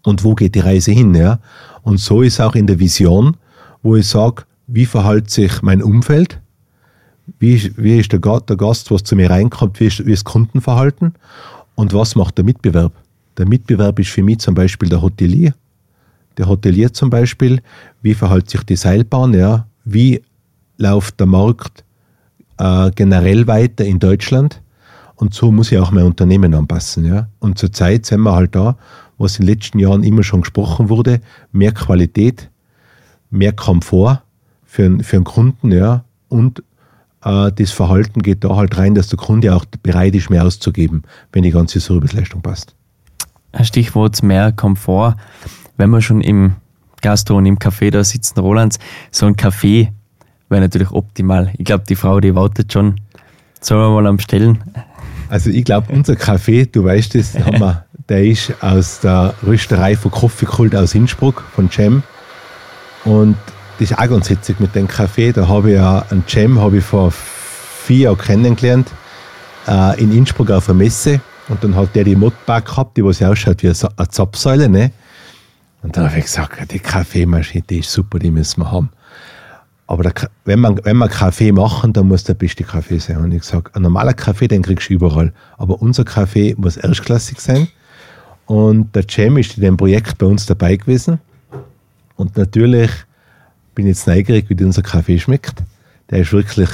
Und wo geht die Reise hin, ja? Und so ist auch in der Vision, wo ich sage, wie verhält sich mein Umfeld? Wie, wie ist der, der Gast, was zu mir reinkommt? Wie ist, wie ist das Kundenverhalten? Und was macht der Mitbewerb? Der Mitbewerb ist für mich zum Beispiel der Hotelier der Hotelier zum Beispiel, wie verhält sich die Seilbahn, ja, wie läuft der Markt äh, generell weiter in Deutschland und so muss ich auch mein Unternehmen anpassen. Ja. Und zurzeit sind wir halt da, was in den letzten Jahren immer schon gesprochen wurde, mehr Qualität, mehr Komfort für, für einen Kunden ja, und äh, das Verhalten geht da halt rein, dass der Kunde auch bereit ist, mehr auszugeben, wenn die ganze Serviceleistung passt. Stichwort mehr Komfort wenn wir schon im Gastro und im Café da sitzen, Rolands, so ein Kaffee wäre natürlich optimal. Ich glaube, die Frau, die wartet schon. Sollen wir mal am Stellen? Also ich glaube, unser Kaffee, du weißt es, wir, der ist aus der Rösterei von Coffeekult aus Innsbruck, von Cem. Und das ist auch ganz hitzig mit dem Kaffee. Da habe ich ja einen Cem habe ich vor vier Jahren kennengelernt, äh, in Innsbruck auf einer Messe. Und dann hat der die Modbag gehabt, die was ja ausschaut wie eine Zapfsäule, ne? Und dann habe ich gesagt, die Kaffeemaschine, die ist super, die müssen wir haben. Aber der, wenn, man, wenn wir Kaffee machen, dann muss der beste Kaffee sein. Und ich sage, ein normaler Kaffee, den kriegst du überall. Aber unser Kaffee muss erstklassig sein. Und der Cem ist in dem Projekt bei uns dabei gewesen. Und natürlich bin ich jetzt neugierig, wie unser Kaffee schmeckt. Der ist wirklich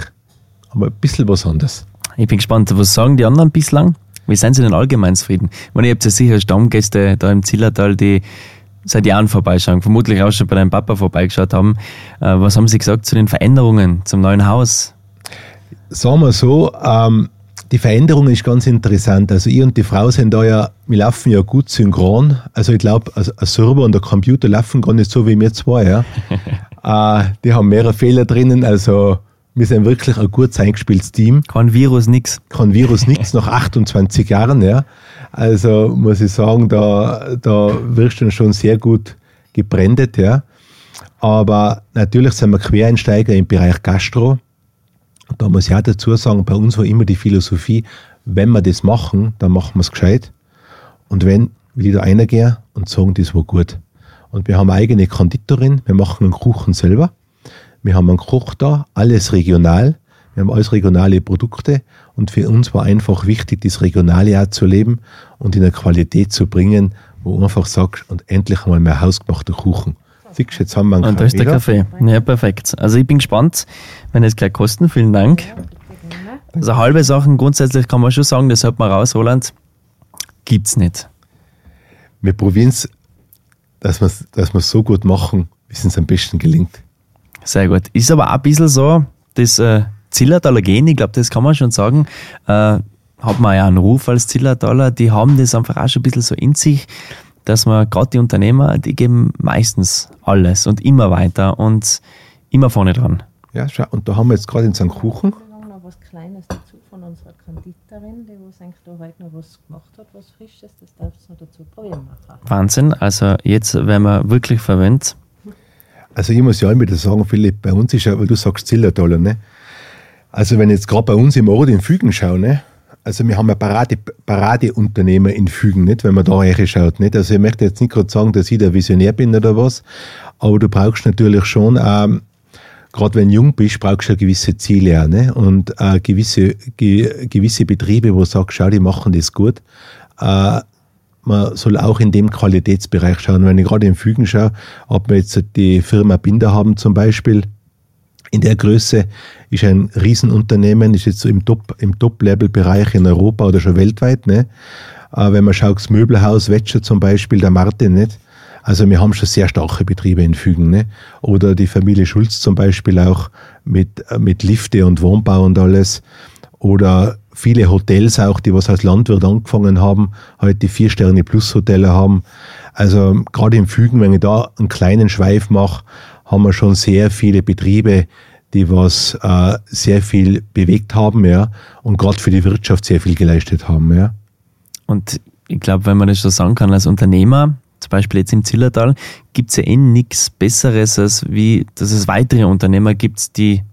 ein bisschen was anderes. Ich bin gespannt, was sagen die anderen bislang? Wie sind sie denn allgemein zufrieden? Ich meine, ihr habt ja sicher Stammgäste da im Zillertal, die seit Jahren vorbeischauen, vermutlich auch schon bei deinem Papa vorbeigeschaut haben. Äh, was haben Sie gesagt zu den Veränderungen zum neuen Haus? Sagen wir so, ähm, die Veränderung ist ganz interessant. Also ich und die Frau sind da ja, wir laufen ja gut synchron. Also ich glaube, ein Server und der Computer laufen gar nicht so wie wir zwei. Ja. äh, die haben mehrere Fehler drinnen. Also wir sind wirklich ein gut eingespieltes Team. Kein Virus, nix. Kein Virus, nix, nach 28 Jahren. Ja. Also muss ich sagen, da, da wirst du schon sehr gut gebrandet. Ja. Aber natürlich sind wir Quereinsteiger im Bereich Gastro. Da muss ich auch dazu sagen, bei uns war immer die Philosophie, wenn wir das machen, dann machen wir es gescheit. Und wenn, will ich da reingehen und sagen, das war gut. Und wir haben eine eigene Konditorin, wir machen einen Kuchen selber. Wir haben einen Koch da, alles regional. Wir haben alles regionale Produkte und für uns war einfach wichtig, das Regionale auch zu leben und in eine Qualität zu bringen, wo du einfach sagst, und endlich einmal mehr hausgemachter Kuchen. Siehst jetzt haben wir einen Und da ist der Kaffee. Ja, perfekt. Also ich bin gespannt, wenn es gleich kosten. Vielen Dank. Also halbe Sachen grundsätzlich kann man schon sagen, das hört man raus, Roland, gibt es nicht. Wir probieren es, dass wir es dass so gut machen, wie es uns am besten gelingt. Sehr gut. Ist aber auch ein bisschen so, das äh, Zillertaler Gen, ich glaube, das kann man schon sagen, äh, hat man ja einen Ruf als Zillertaler, die haben das einfach auch schon ein bisschen so in sich, dass man gerade die Unternehmer, die geben meistens alles und immer weiter und immer vorne dran. Ja, schau, und da haben wir jetzt gerade in St. Kuchen. noch was Kleines dazu von unserer Konditorin, die was eigentlich da heute noch was gemacht hat, was Frisches, das darfst du noch dazu probieren machen. Wahnsinn, also jetzt werden wir wirklich verwendet. Also ich muss ja immer sagen, Philipp, bei uns ist ja, weil du sagst Zillertaler, ne? Also wenn ich jetzt gerade bei uns im Ort in Fügen schaue, ne? also wir haben ja Parade, Paradeunternehmer in Fügen, nicht, wenn man da reinschaut. Nicht? Also ich möchte jetzt nicht gerade sagen, dass ich der Visionär bin oder was, aber du brauchst natürlich schon, ähm, gerade wenn du jung bist, brauchst du ja gewisse Ziele auch, ne? und äh, gewisse, ge, gewisse Betriebe, wo du sagst, schau, die machen das gut. Äh, man soll auch in dem Qualitätsbereich schauen. Wenn ich gerade in Fügen schaue, ob wir jetzt die Firma Binder haben zum Beispiel, in der Größe ist ein Riesenunternehmen, ist jetzt so im Top, im Top-Level-Bereich in Europa oder schon weltweit, ne? Aber wenn man schaut, das Möbelhaus Wetscher zum Beispiel, der Martin, nicht? Also wir haben schon sehr starke Betriebe in Fügen, ne? Oder die Familie Schulz zum Beispiel auch mit, mit Lifte und Wohnbau und alles. Oder viele Hotels auch, die was als Landwirt angefangen haben, heute die Vier-Sterne-Plus-Hotelle haben. Also gerade im Fügen, wenn ich da einen kleinen Schweif mache, haben wir schon sehr viele Betriebe, die was äh, sehr viel bewegt haben, ja, und gerade für die Wirtschaft sehr viel geleistet haben, ja. Und ich glaube, wenn man das so sagen kann, als Unternehmer, zum Beispiel jetzt im Zillertal, gibt es ja eh nichts Besseres, als wie, dass es weitere Unternehmer gibt, die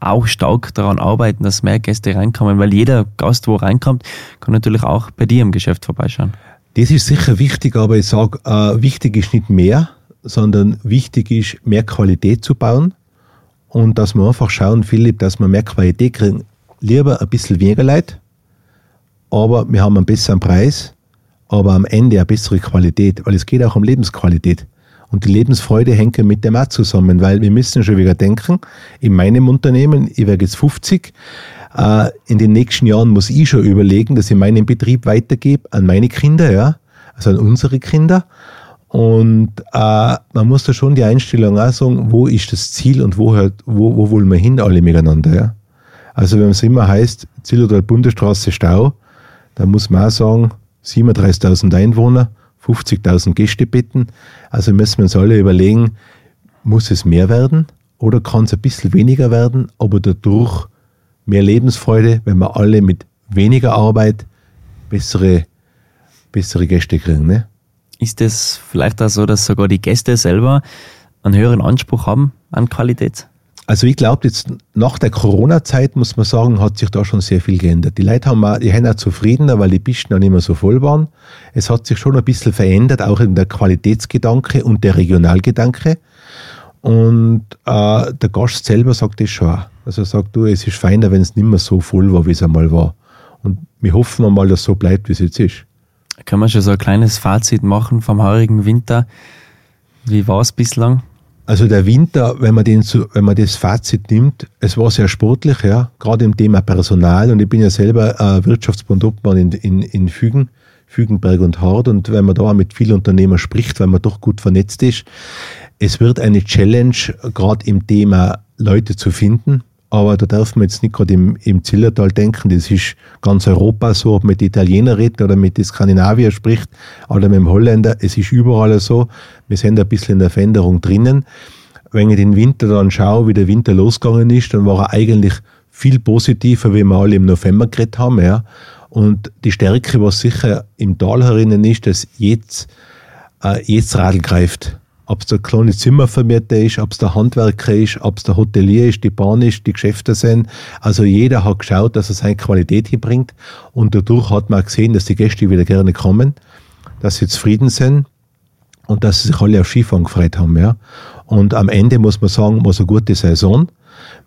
auch stark daran arbeiten, dass mehr Gäste reinkommen, weil jeder Gast, wo reinkommt, kann natürlich auch bei dir im Geschäft vorbeischauen. Das ist sicher wichtig, aber ich sage, äh, wichtig ist nicht mehr, sondern wichtig ist, mehr Qualität zu bauen und dass wir einfach schauen, Philipp, dass wir mehr Qualität kriegen. Lieber ein bisschen weniger Leid, aber wir haben einen besseren Preis, aber am Ende eine bessere Qualität, weil es geht auch um Lebensqualität. Und die Lebensfreude hängt mit dem auch zusammen, weil wir müssen schon wieder denken, in meinem Unternehmen, ich werde jetzt 50, äh, in den nächsten Jahren muss ich schon überlegen, dass ich meinen Betrieb weitergebe an meine Kinder, ja, also an unsere Kinder. Und äh, man muss da schon die Einstellung auch sagen, wo ist das Ziel und wo, hört, wo, wo wollen wir hin alle miteinander. Ja? Also wenn es immer heißt, Ziel oder Bundesstraße Stau, dann muss man auch sagen, 37.000 Einwohner, 50.000 Gästebetten. Also müssen wir uns alle überlegen, muss es mehr werden oder kann es ein bisschen weniger werden, aber dadurch mehr Lebensfreude, wenn wir alle mit weniger Arbeit bessere, bessere Gäste kriegen. Ne? Ist es vielleicht auch so, dass sogar die Gäste selber einen höheren Anspruch haben an Qualität? Also ich glaube, jetzt nach der Corona-Zeit, muss man sagen, hat sich da schon sehr viel geändert. Die Leute haben die sind auch zufriedener, weil die Pisten nicht mehr so voll waren. Es hat sich schon ein bisschen verändert, auch in der Qualitätsgedanke und der Regionalgedanke. Und äh, der Gast selber sagt das schon auch. Also er sagt, du, es ist feiner, wenn es nicht mehr so voll war, wie es einmal war. Und wir hoffen mal, dass es so bleibt, wie es jetzt ist. Können wir schon so ein kleines Fazit machen vom heurigen Winter? Wie war es bislang? Also der Winter, wenn man, den wenn man das Fazit nimmt, es war sehr sportlich, ja, gerade im Thema Personal. Und ich bin ja selber äh, Wirtschaftsbundobmann in, in, in Fügen, Fügenberg und Hart. Und wenn man da mit vielen Unternehmern spricht, weil man doch gut vernetzt ist, es wird eine Challenge, gerade im Thema Leute zu finden, aber da darf man jetzt nicht gerade im, im Zillertal denken, das ist ganz Europa so, ob man mit Italiener redet oder mit den Skandinavier spricht oder mit dem Holländer, es ist überall so. Wir sind ein bisschen in der Veränderung drinnen. Wenn ich den Winter dann schaue, wie der Winter losgegangen ist, dann war er eigentlich viel positiver, wie wir alle im November geredet haben. Ja. Und die Stärke, was sicher im Tal herinnen ist, dass jetzt, äh, jetzt Radl greift ob es der kleine Zimmervermieter ist, ob es der Handwerker ist, ob es der Hotelier ist, die Bahn ist, die Geschäfte sind. Also jeder hat geschaut, dass er seine Qualität hier bringt und dadurch hat man gesehen, dass die Gäste wieder gerne kommen, dass sie zufrieden sind und dass sie sich alle auf Skifahren gefreut haben. Ja. Und am Ende muss man sagen, war es eine gute Saison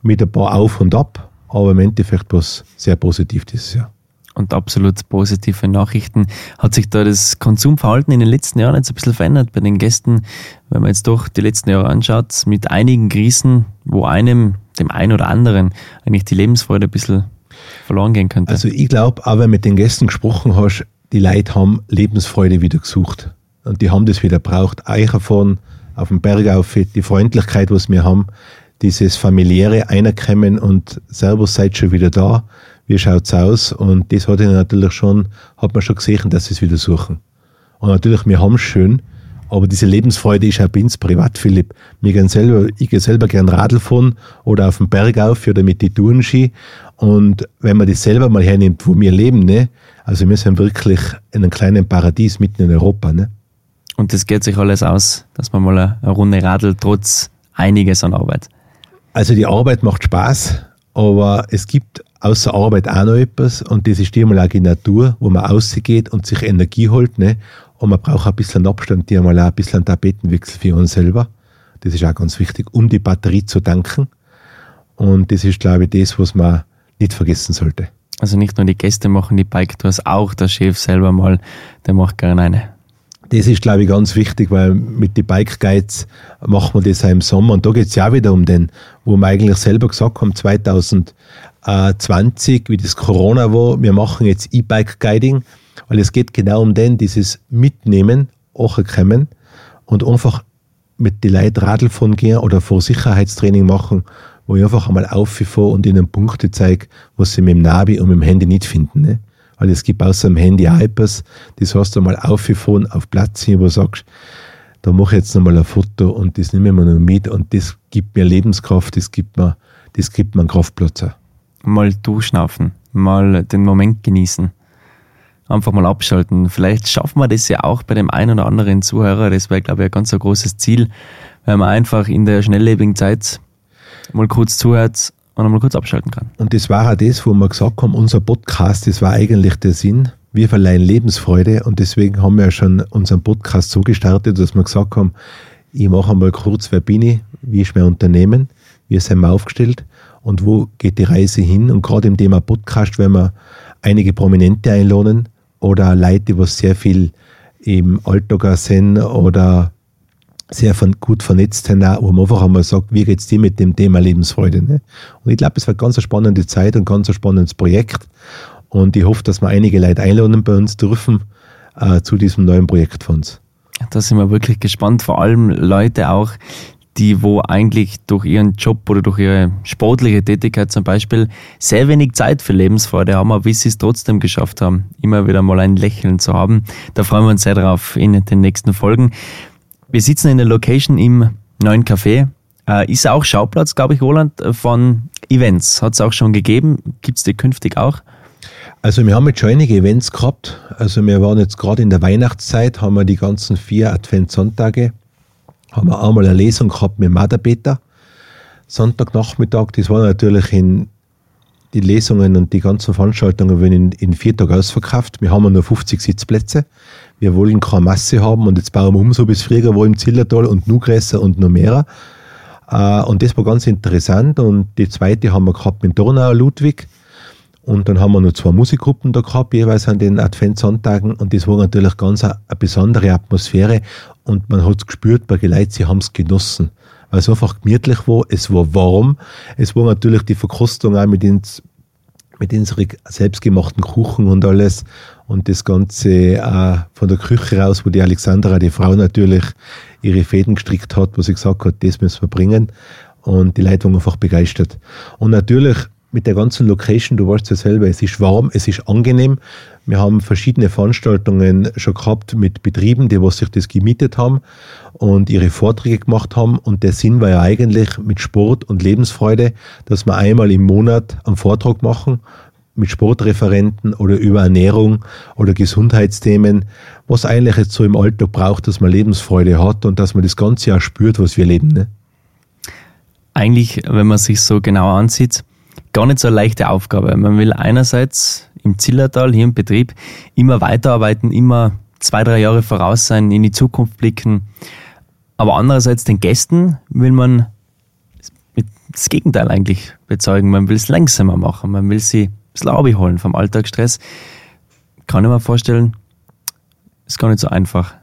mit ein paar Auf und Ab, aber im Endeffekt war es sehr positiv dieses Jahr und absolut positive Nachrichten. Hat sich da das Konsumverhalten in den letzten Jahren jetzt ein bisschen verändert bei den Gästen, wenn man jetzt doch die letzten Jahre anschaut, mit einigen Krisen, wo einem, dem einen oder anderen, eigentlich die Lebensfreude ein bisschen verloren gehen könnte? Also ich glaube, auch wenn du mit den Gästen gesprochen hast, die Leute haben Lebensfreude wieder gesucht. Und die haben das wieder braucht. Eicherfahren auf dem Berg auf, die Freundlichkeit, was wir haben, dieses familiäre Einerkommen und Servus seid schon wieder da wie schaut's aus? Und das hat ich natürlich schon, hat man schon gesehen, dass sie es wieder suchen. Und natürlich, wir haben es schön, aber diese Lebensfreude ist auch bei uns privat, Philipp. Wir gehen selber, ich gehe selber gern Radl fahren oder auf den Berg auf oder mit die Tourenski. Und wenn man das selber mal hernimmt, wo wir leben, ne, also wir sind wirklich in einem kleinen Paradies mitten in Europa, ne. Und das geht sich alles aus, dass man mal eine Runde Radl trotz einiges an Arbeit. Also die Arbeit macht Spaß, aber es gibt außer Arbeit auch noch etwas und das ist die einmal auch die Natur, wo man rausgeht und sich Energie holt. Ne? Und man braucht ein bisschen Abstand, die einmal auch ein bisschen Tapetenwechsel für uns selber. Das ist auch ganz wichtig, um die Batterie zu tanken. Und das ist, glaube ich, das, was man nicht vergessen sollte. Also nicht nur die Gäste machen die Bike-Tours, auch der Chef selber mal, der macht gerne eine. Das ist, glaube ich, ganz wichtig, weil mit den Bike Guides machen wir das auch im Sommer. Und da geht es ja auch wieder um den, wo wir eigentlich selber gesagt haben, 2000, 20, wie das Corona war, wir machen jetzt E-Bike Guiding, weil es geht genau um den, dieses Mitnehmen, auch kommen und einfach mit den Leuten Radl fahren gehen oder vor Sicherheitstraining machen, wo ich einfach einmal auffahre und ihnen Punkte zeige, was sie mit dem Navi und mit dem Handy nicht finden. Ne? Weil es gibt außer dem Handy etwas, das heißt du mal aufgefahren auf Platz hin, wo du sagst, da mache ich jetzt nochmal ein Foto und das nehme ich mir noch mit und das gibt mir Lebenskraft, das gibt mir, das gibt mir einen Kraftplatz auch mal durchschnaufen, mal den Moment genießen. Einfach mal abschalten. Vielleicht schaffen wir das ja auch bei dem einen oder anderen Zuhörer. Das wäre, glaube ich, ein ganz ein großes Ziel, wenn man einfach in der schnelllebigen Zeit mal kurz zuhört und mal kurz abschalten kann. Und das war auch das, wo wir gesagt haben, unser Podcast, das war eigentlich der Sinn. Wir verleihen Lebensfreude und deswegen haben wir ja schon unseren Podcast so gestartet, dass wir gesagt haben, ich mache mal kurz, wer bin ich, wie ist mein Unternehmen, wie sind wir aufgestellt und wo geht die Reise hin. Und gerade im Thema Podcast, wenn wir einige Prominente einladen oder Leute, die sehr viel im Alltag sind oder sehr gut vernetzt sind, wo man einfach einmal sagt, wie geht es dir mit dem Thema Lebensfreude. Ne? Und ich glaube, es wird ganz eine spannende Zeit und ganz ein spannendes Projekt. Und ich hoffe, dass wir einige Leute einladen bei uns dürfen äh, zu diesem neuen Projekt von uns. Da sind wir wirklich gespannt, vor allem Leute auch, die wo eigentlich durch ihren Job oder durch ihre sportliche Tätigkeit zum Beispiel sehr wenig Zeit für Lebensfreude haben, aber wie sie es trotzdem geschafft haben, immer wieder mal ein Lächeln zu haben. Da freuen wir uns sehr drauf in den nächsten Folgen. Wir sitzen in der Location im neuen Café. Äh, ist auch Schauplatz, glaube ich, Roland, von Events. Hat es auch schon gegeben. Gibt es die künftig auch? Also wir haben jetzt schon einige Events gehabt. Also wir waren jetzt gerade in der Weihnachtszeit, haben wir die ganzen vier Adventssonntage haben wir einmal eine Lesung gehabt mit Maderbeter. Sonntagnachmittag, das war natürlich in die Lesungen und die ganzen Veranstaltungen werden in, in vier Tagen ausverkauft. Wir haben nur 50 Sitzplätze. Wir wollen keine Masse haben und jetzt bauen wir um, so bis früher war im Zillertal und nur größer und noch mehr. Äh, und das war ganz interessant. Und die zweite haben wir gehabt mit Donau Ludwig. Und dann haben wir noch zwei Musikgruppen da gehabt, jeweils an den Adventssonntagen. Und das war natürlich ganz eine, eine besondere Atmosphäre. Und man hat es gespürt bei den Leuten, sie haben es genossen. Weil es einfach gemütlich war, es war warm. Es war natürlich die Verkostung auch mit, ins, mit unseren selbstgemachten Kuchen und alles. Und das Ganze äh, von der Küche raus, wo die Alexandra, die Frau natürlich, ihre Fäden gestrickt hat, wo sie gesagt hat, das müssen wir bringen. und die Leute waren einfach begeistert. Und natürlich mit der ganzen Location, du weißt ja selber, es ist warm, es ist angenehm. Wir haben verschiedene Veranstaltungen schon gehabt mit Betrieben, die was sich das gemietet haben und ihre Vorträge gemacht haben. Und der Sinn war ja eigentlich mit Sport und Lebensfreude, dass wir einmal im Monat einen Vortrag machen mit Sportreferenten oder über Ernährung oder Gesundheitsthemen, was eigentlich jetzt so im Alltag braucht, dass man Lebensfreude hat und dass man das ganze Jahr spürt, was wir leben. Ne? Eigentlich, wenn man sich so genau ansieht, gar nicht so eine leichte Aufgabe. Man will einerseits im Zillertal, hier im Betrieb, immer weiterarbeiten, immer zwei, drei Jahre voraus sein, in die Zukunft blicken. Aber andererseits den Gästen will man das Gegenteil eigentlich bezeugen. Man will es langsamer machen, man will sie ein bisschen abholen vom Alltagsstress. Kann ich mir vorstellen, ist gar nicht so einfach.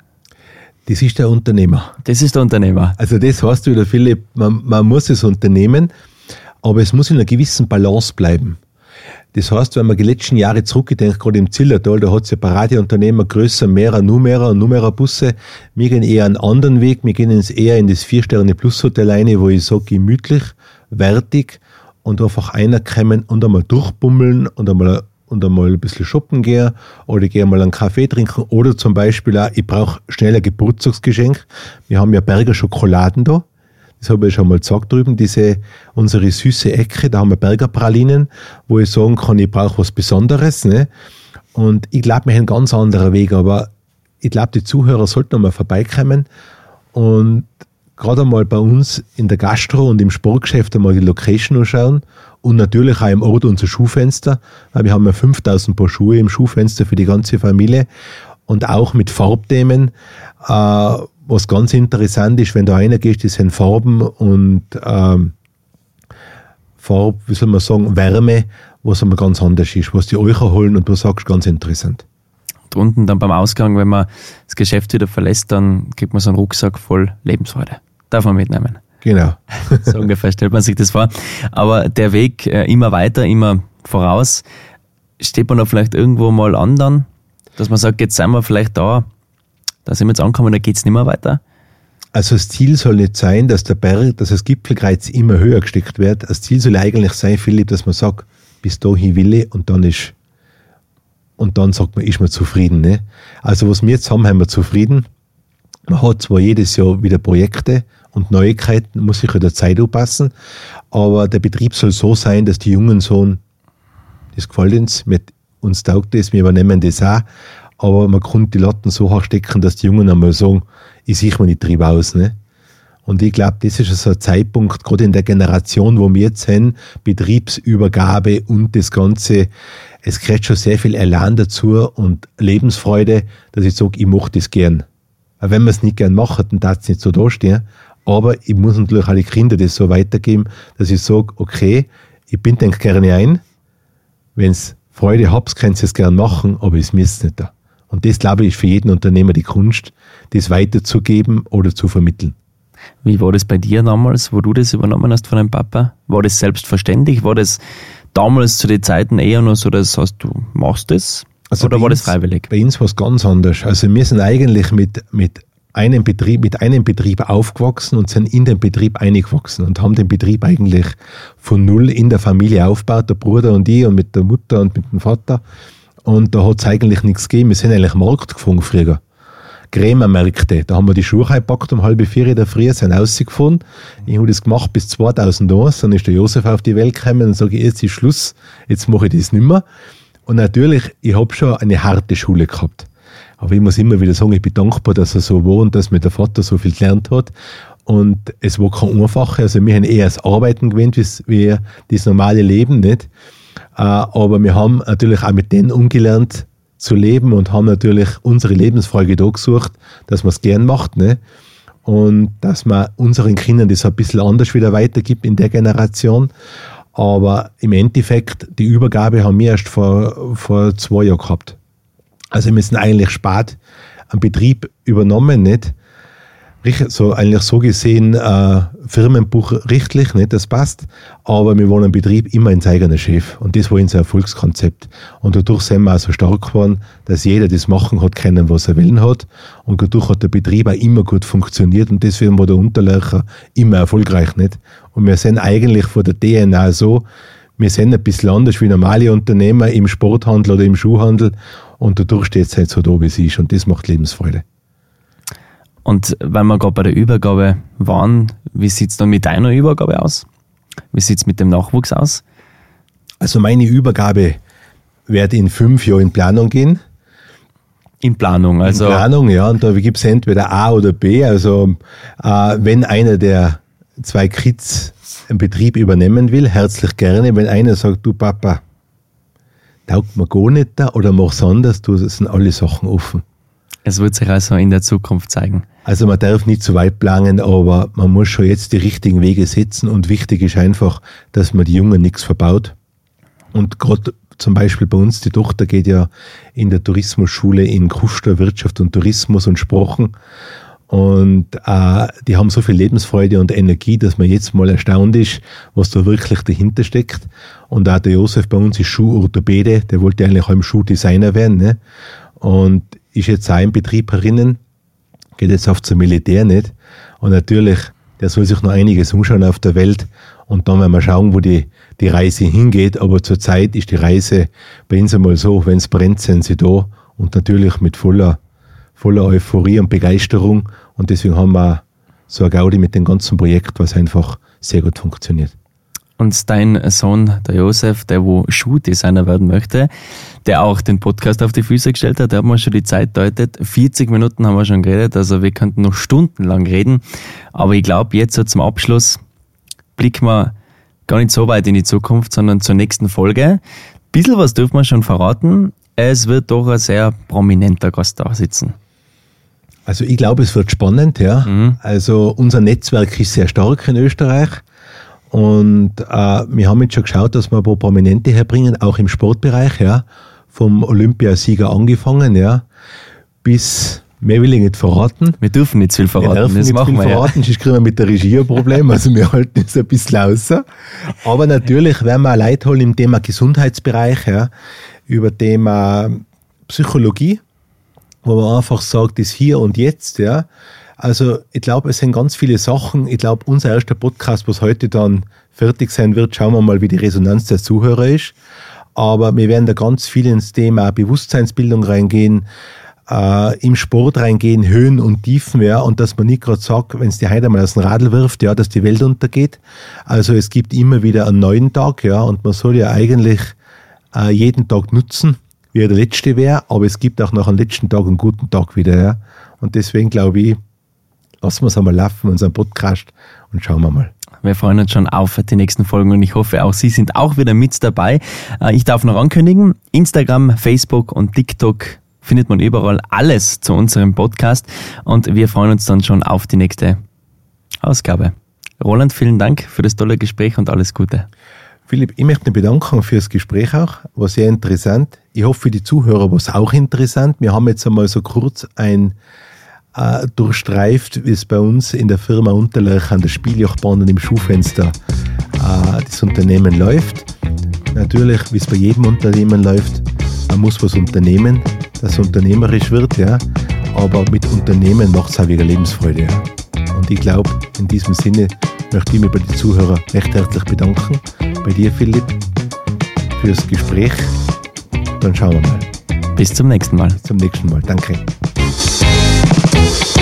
Das ist der Unternehmer. Das ist der Unternehmer. Also das heißt wieder, Philipp, man, man muss es unternehmen aber es muss in einer gewissen Balance bleiben. Das heißt, wenn man die letzten Jahre zurückgedenkt, gerade im Zillertal, da hat es ja Paradeunternehmer, größer, mehrer, Numera und Numera-Busse. Wir gehen eher einen anderen Weg. Wir gehen jetzt eher in das Vier-Sterne-Plus-Hotel rein, wo ich sage, gemütlich, wertig und einfach einer kommen und einmal durchbummeln und einmal, und einmal ein bisschen shoppen gehen oder gehe mal einen Kaffee trinken oder zum Beispiel auch, ich brauche schnell ein Geburtstagsgeschenk. Wir haben ja Berger Schokoladen da das habe ich schon mal gesagt drüben, diese, unsere süße Ecke, da haben wir Bergerpralinen, wo ich sagen kann, ich brauche was Besonderes, ne? Und ich glaube, wir haben einen ganz anderen Weg, aber ich glaube, die Zuhörer sollten einmal vorbeikommen und gerade einmal bei uns in der Gastro und im Sportgeschäft einmal die Location anschauen und natürlich auch im Ort unser Schuhfenster, weil wir haben ja 5000 Paar Schuhe im Schuhfenster für die ganze Familie und auch mit Farbthemen, äh, was ganz interessant ist, wenn du reingehst, das sind Farben und ähm, Farb, wie soll man sagen, Wärme, was einmal ganz anders ist, was die euch holen und du sagst, ganz interessant. Und unten dann beim Ausgang, wenn man das Geschäft wieder verlässt, dann kriegt man so einen Rucksack voll Lebensfreude. Darf man mitnehmen. Genau. so ungefähr stellt man sich das vor. Aber der Weg äh, immer weiter, immer voraus, steht man da vielleicht irgendwo mal an dann, dass man sagt, jetzt sind wir vielleicht da, da sind wir jetzt angekommen, da geht es nicht mehr weiter. Also das Ziel soll nicht sein, dass der Berg, dass das Gipfelkreuz immer höher gesteckt wird. Das Ziel soll eigentlich sein, Philipp, dass man sagt, bis dahin will ich und dann ist und dann sagt man, ist man zufrieden. Ne? Also was wir jetzt haben, haben wir zufrieden. Man hat zwar jedes Jahr wieder Projekte und Neuigkeiten, muss sich in der Zeit anpassen, aber der Betrieb soll so sein, dass die Jungen so, das gefällt uns, mit uns taugt das, wir übernehmen das auch aber man konnte die Latten so hoch stecken, dass die Jungen einmal sagen, ich sehe mir nicht drüber aus. Ne? Und ich glaube, das ist so ein Zeitpunkt, gerade in der Generation, wo wir jetzt sind, Betriebsübergabe und das Ganze, es kriegt schon sehr viel Elan dazu und Lebensfreude, dass ich sage, ich mache das gern. Auch wenn man es nicht gern macht, dann darf es nicht so dastehen. Aber ich muss natürlich alle Kinder das so weitergeben, dass ich sage, okay, ich bin denk gerne ein. Wenn es Freude habt, könnt ihr es gern machen, aber es müsst nicht da. Und das, glaube ich, ist für jeden Unternehmer die Kunst, das weiterzugeben oder zu vermitteln. Wie war das bei dir damals, wo du das übernommen hast von deinem Papa? War das selbstverständlich? War das damals zu den Zeiten eher nur so, dass heißt, du machst das? Also oder war uns, das freiwillig? Bei uns war es ganz anders. Also wir sind eigentlich mit, mit einem Betrieb, mit einem Betrieb aufgewachsen und sind in den Betrieb eingewachsen und haben den Betrieb eigentlich von null in der Familie aufgebaut, der Bruder und ich und mit der Mutter und mit dem Vater. Und da hat es eigentlich nichts gegeben. Wir sind eigentlich Markt gefunden früher. Creme-Märkte. Da haben wir die Schuhe gepackt um halb vier in der Früh, sind rausgefahren. Ich habe das gemacht bis 2001. Dann ist der Josef auf die Welt gekommen und sage, jetzt ist Schluss, jetzt mache ich das nicht mehr. Und natürlich, ich habe schon eine harte Schule gehabt. Aber ich muss immer wieder sagen, ich bin dankbar, dass er so war und dass mir der Vater so viel gelernt hat. Und es war kein einfache. Also wir haben eher das Arbeiten gewöhnt, wie das normale Leben, nicht? Äh, aber wir haben natürlich auch mit denen umgelernt zu leben und haben natürlich unsere Lebensfreude da gesucht, dass man es gern macht. Ne? Und dass man unseren Kindern das ein bisschen anders wieder weitergibt in der Generation. Aber im Endeffekt, die Übergabe haben wir erst vor, vor zwei Jahren gehabt. Also wir sind eigentlich spät einen Betrieb übernommen, nicht? So eigentlich so gesehen äh, Firmenbuch richtlich, nicht, das passt, aber wir wollen einen Betrieb immer ins eigene Chef und das war unser Erfolgskonzept. Und dadurch sind wir auch so stark geworden, dass jeder das machen hat können, was er willen hat und dadurch hat der Betrieb auch immer gut funktioniert und deswegen war der Unterlöcher immer erfolgreich, nicht? Und wir sind eigentlich von der DNA so, wir sind ein bisschen anders wie normale Unternehmer im Sporthandel oder im Schuhhandel und dadurch steht es halt so da, wie es ist und das macht Lebensfreude. Und weil wir gerade bei der Übergabe waren, wie sieht es dann mit deiner Übergabe aus? Wie sieht es mit dem Nachwuchs aus? Also meine Übergabe wird in fünf Jahren in Planung gehen. In Planung, also. In Planung, ja. Und da gibt es entweder A oder B. Also äh, wenn einer der zwei Kids einen Betrieb übernehmen will, herzlich gerne. Wenn einer sagt, du Papa, taugt mir gar nicht da oder mach's anders, du, das sind alle Sachen offen. Es wird sich also in der Zukunft zeigen. Also man darf nicht zu weit planen, aber man muss schon jetzt die richtigen Wege setzen und wichtig ist einfach, dass man die Jungen nichts verbaut. Und gerade zum Beispiel bei uns, die Tochter geht ja in der Tourismusschule in Kuster Wirtschaft und Tourismus und Sprachen. Und äh, die haben so viel Lebensfreude und Energie, dass man jetzt mal erstaunt ist, was da wirklich dahinter steckt. Und auch der Josef bei uns ist Schuhorthopäde, der wollte eigentlich auch im Schuhdesigner werden. Ne? Und ist jetzt auch im Betrieb herinnen, geht jetzt auf zum Militär nicht. Und natürlich, der soll sich noch einiges umschauen auf der Welt und dann werden wir schauen, wo die, die Reise hingeht. Aber zurzeit ist die Reise bei uns einmal so, wenn es brennt, sind sie da und natürlich mit voller, voller Euphorie und Begeisterung. Und deswegen haben wir so eine Gaudi mit dem ganzen Projekt, was einfach sehr gut funktioniert. Und dein Sohn, der Josef, der wo Schuhdesigner werden möchte, der auch den Podcast auf die Füße gestellt hat, der hat mir schon die Zeit deutet. 40 Minuten haben wir schon geredet, also wir könnten noch stundenlang reden. Aber ich glaube, jetzt so zum Abschluss blicken wir gar nicht so weit in die Zukunft, sondern zur nächsten Folge. Bisschen was dürfen wir schon verraten. Es wird doch ein sehr prominenter Gast da sitzen. Also ich glaube, es wird spannend, ja. Mhm. Also unser Netzwerk ist sehr stark in Österreich. Und äh, wir haben jetzt schon geschaut, dass wir ein paar Prominente herbringen, auch im Sportbereich, ja, vom Olympiasieger angefangen, ja, bis Mehr will ich nicht verraten. Wir dürfen nicht viel verraten. Wir dürfen das nicht machen viel wir, verraten, ja. sonst kriegen wir mit der Regie ein Problem. Also wir halten es ein bisschen außer. Aber natürlich werden wir auch Leute holen im Thema Gesundheitsbereich, ja, über Thema Psychologie, wo man einfach sagt, das hier und jetzt, ja. Also ich glaube, es sind ganz viele Sachen. Ich glaube, unser erster Podcast, was heute dann fertig sein wird, schauen wir mal, wie die Resonanz der Zuhörer ist. Aber wir werden da ganz viel ins Thema Bewusstseinsbildung reingehen, äh, im Sport reingehen, Höhen und Tiefen, ja, und dass man nicht gerade sagt, wenn es die heute mal aus dem Radl wirft, ja, dass die Welt untergeht. Also es gibt immer wieder einen neuen Tag, ja, und man soll ja eigentlich äh, jeden Tag nutzen, wie er der letzte wäre, aber es gibt auch nach dem letzten Tag einen guten Tag wieder, ja. Und deswegen glaube ich, lassen wir es einmal laufen, unseren Podcast, und schauen wir mal. Wir freuen uns schon auf die nächsten Folgen und ich hoffe, auch Sie sind auch wieder mit dabei. Äh, ich darf noch ankündigen, Instagram, Facebook und TikTok findet man überall alles zu unserem Podcast und wir freuen uns dann schon auf die nächste Ausgabe. Roland, vielen Dank für das tolle Gespräch und alles Gute. Philipp, ich möchte mich bedanken für das Gespräch auch. War sehr interessant. Ich hoffe, für die Zuhörer war es auch interessant. Wir haben jetzt einmal so kurz ein äh, durchstreift, wie es bei uns in der Firma Unterlech an der Spieljochbahn und im Schuhfenster äh, das Unternehmen läuft. Natürlich, wie es bei jedem Unternehmen läuft, man muss was unternehmen, dass unternehmerisch wird, ja. Aber mit Unternehmen macht es auch wieder Lebensfreude, ja. Und ich glaube, in diesem Sinne möchte ich mich bei den Zuhörern recht herzlich bedanken. Bei dir, Philipp, fürs Gespräch. Dann schauen wir mal. Bis zum nächsten Mal. Bis zum nächsten Mal. Danke. Thank you.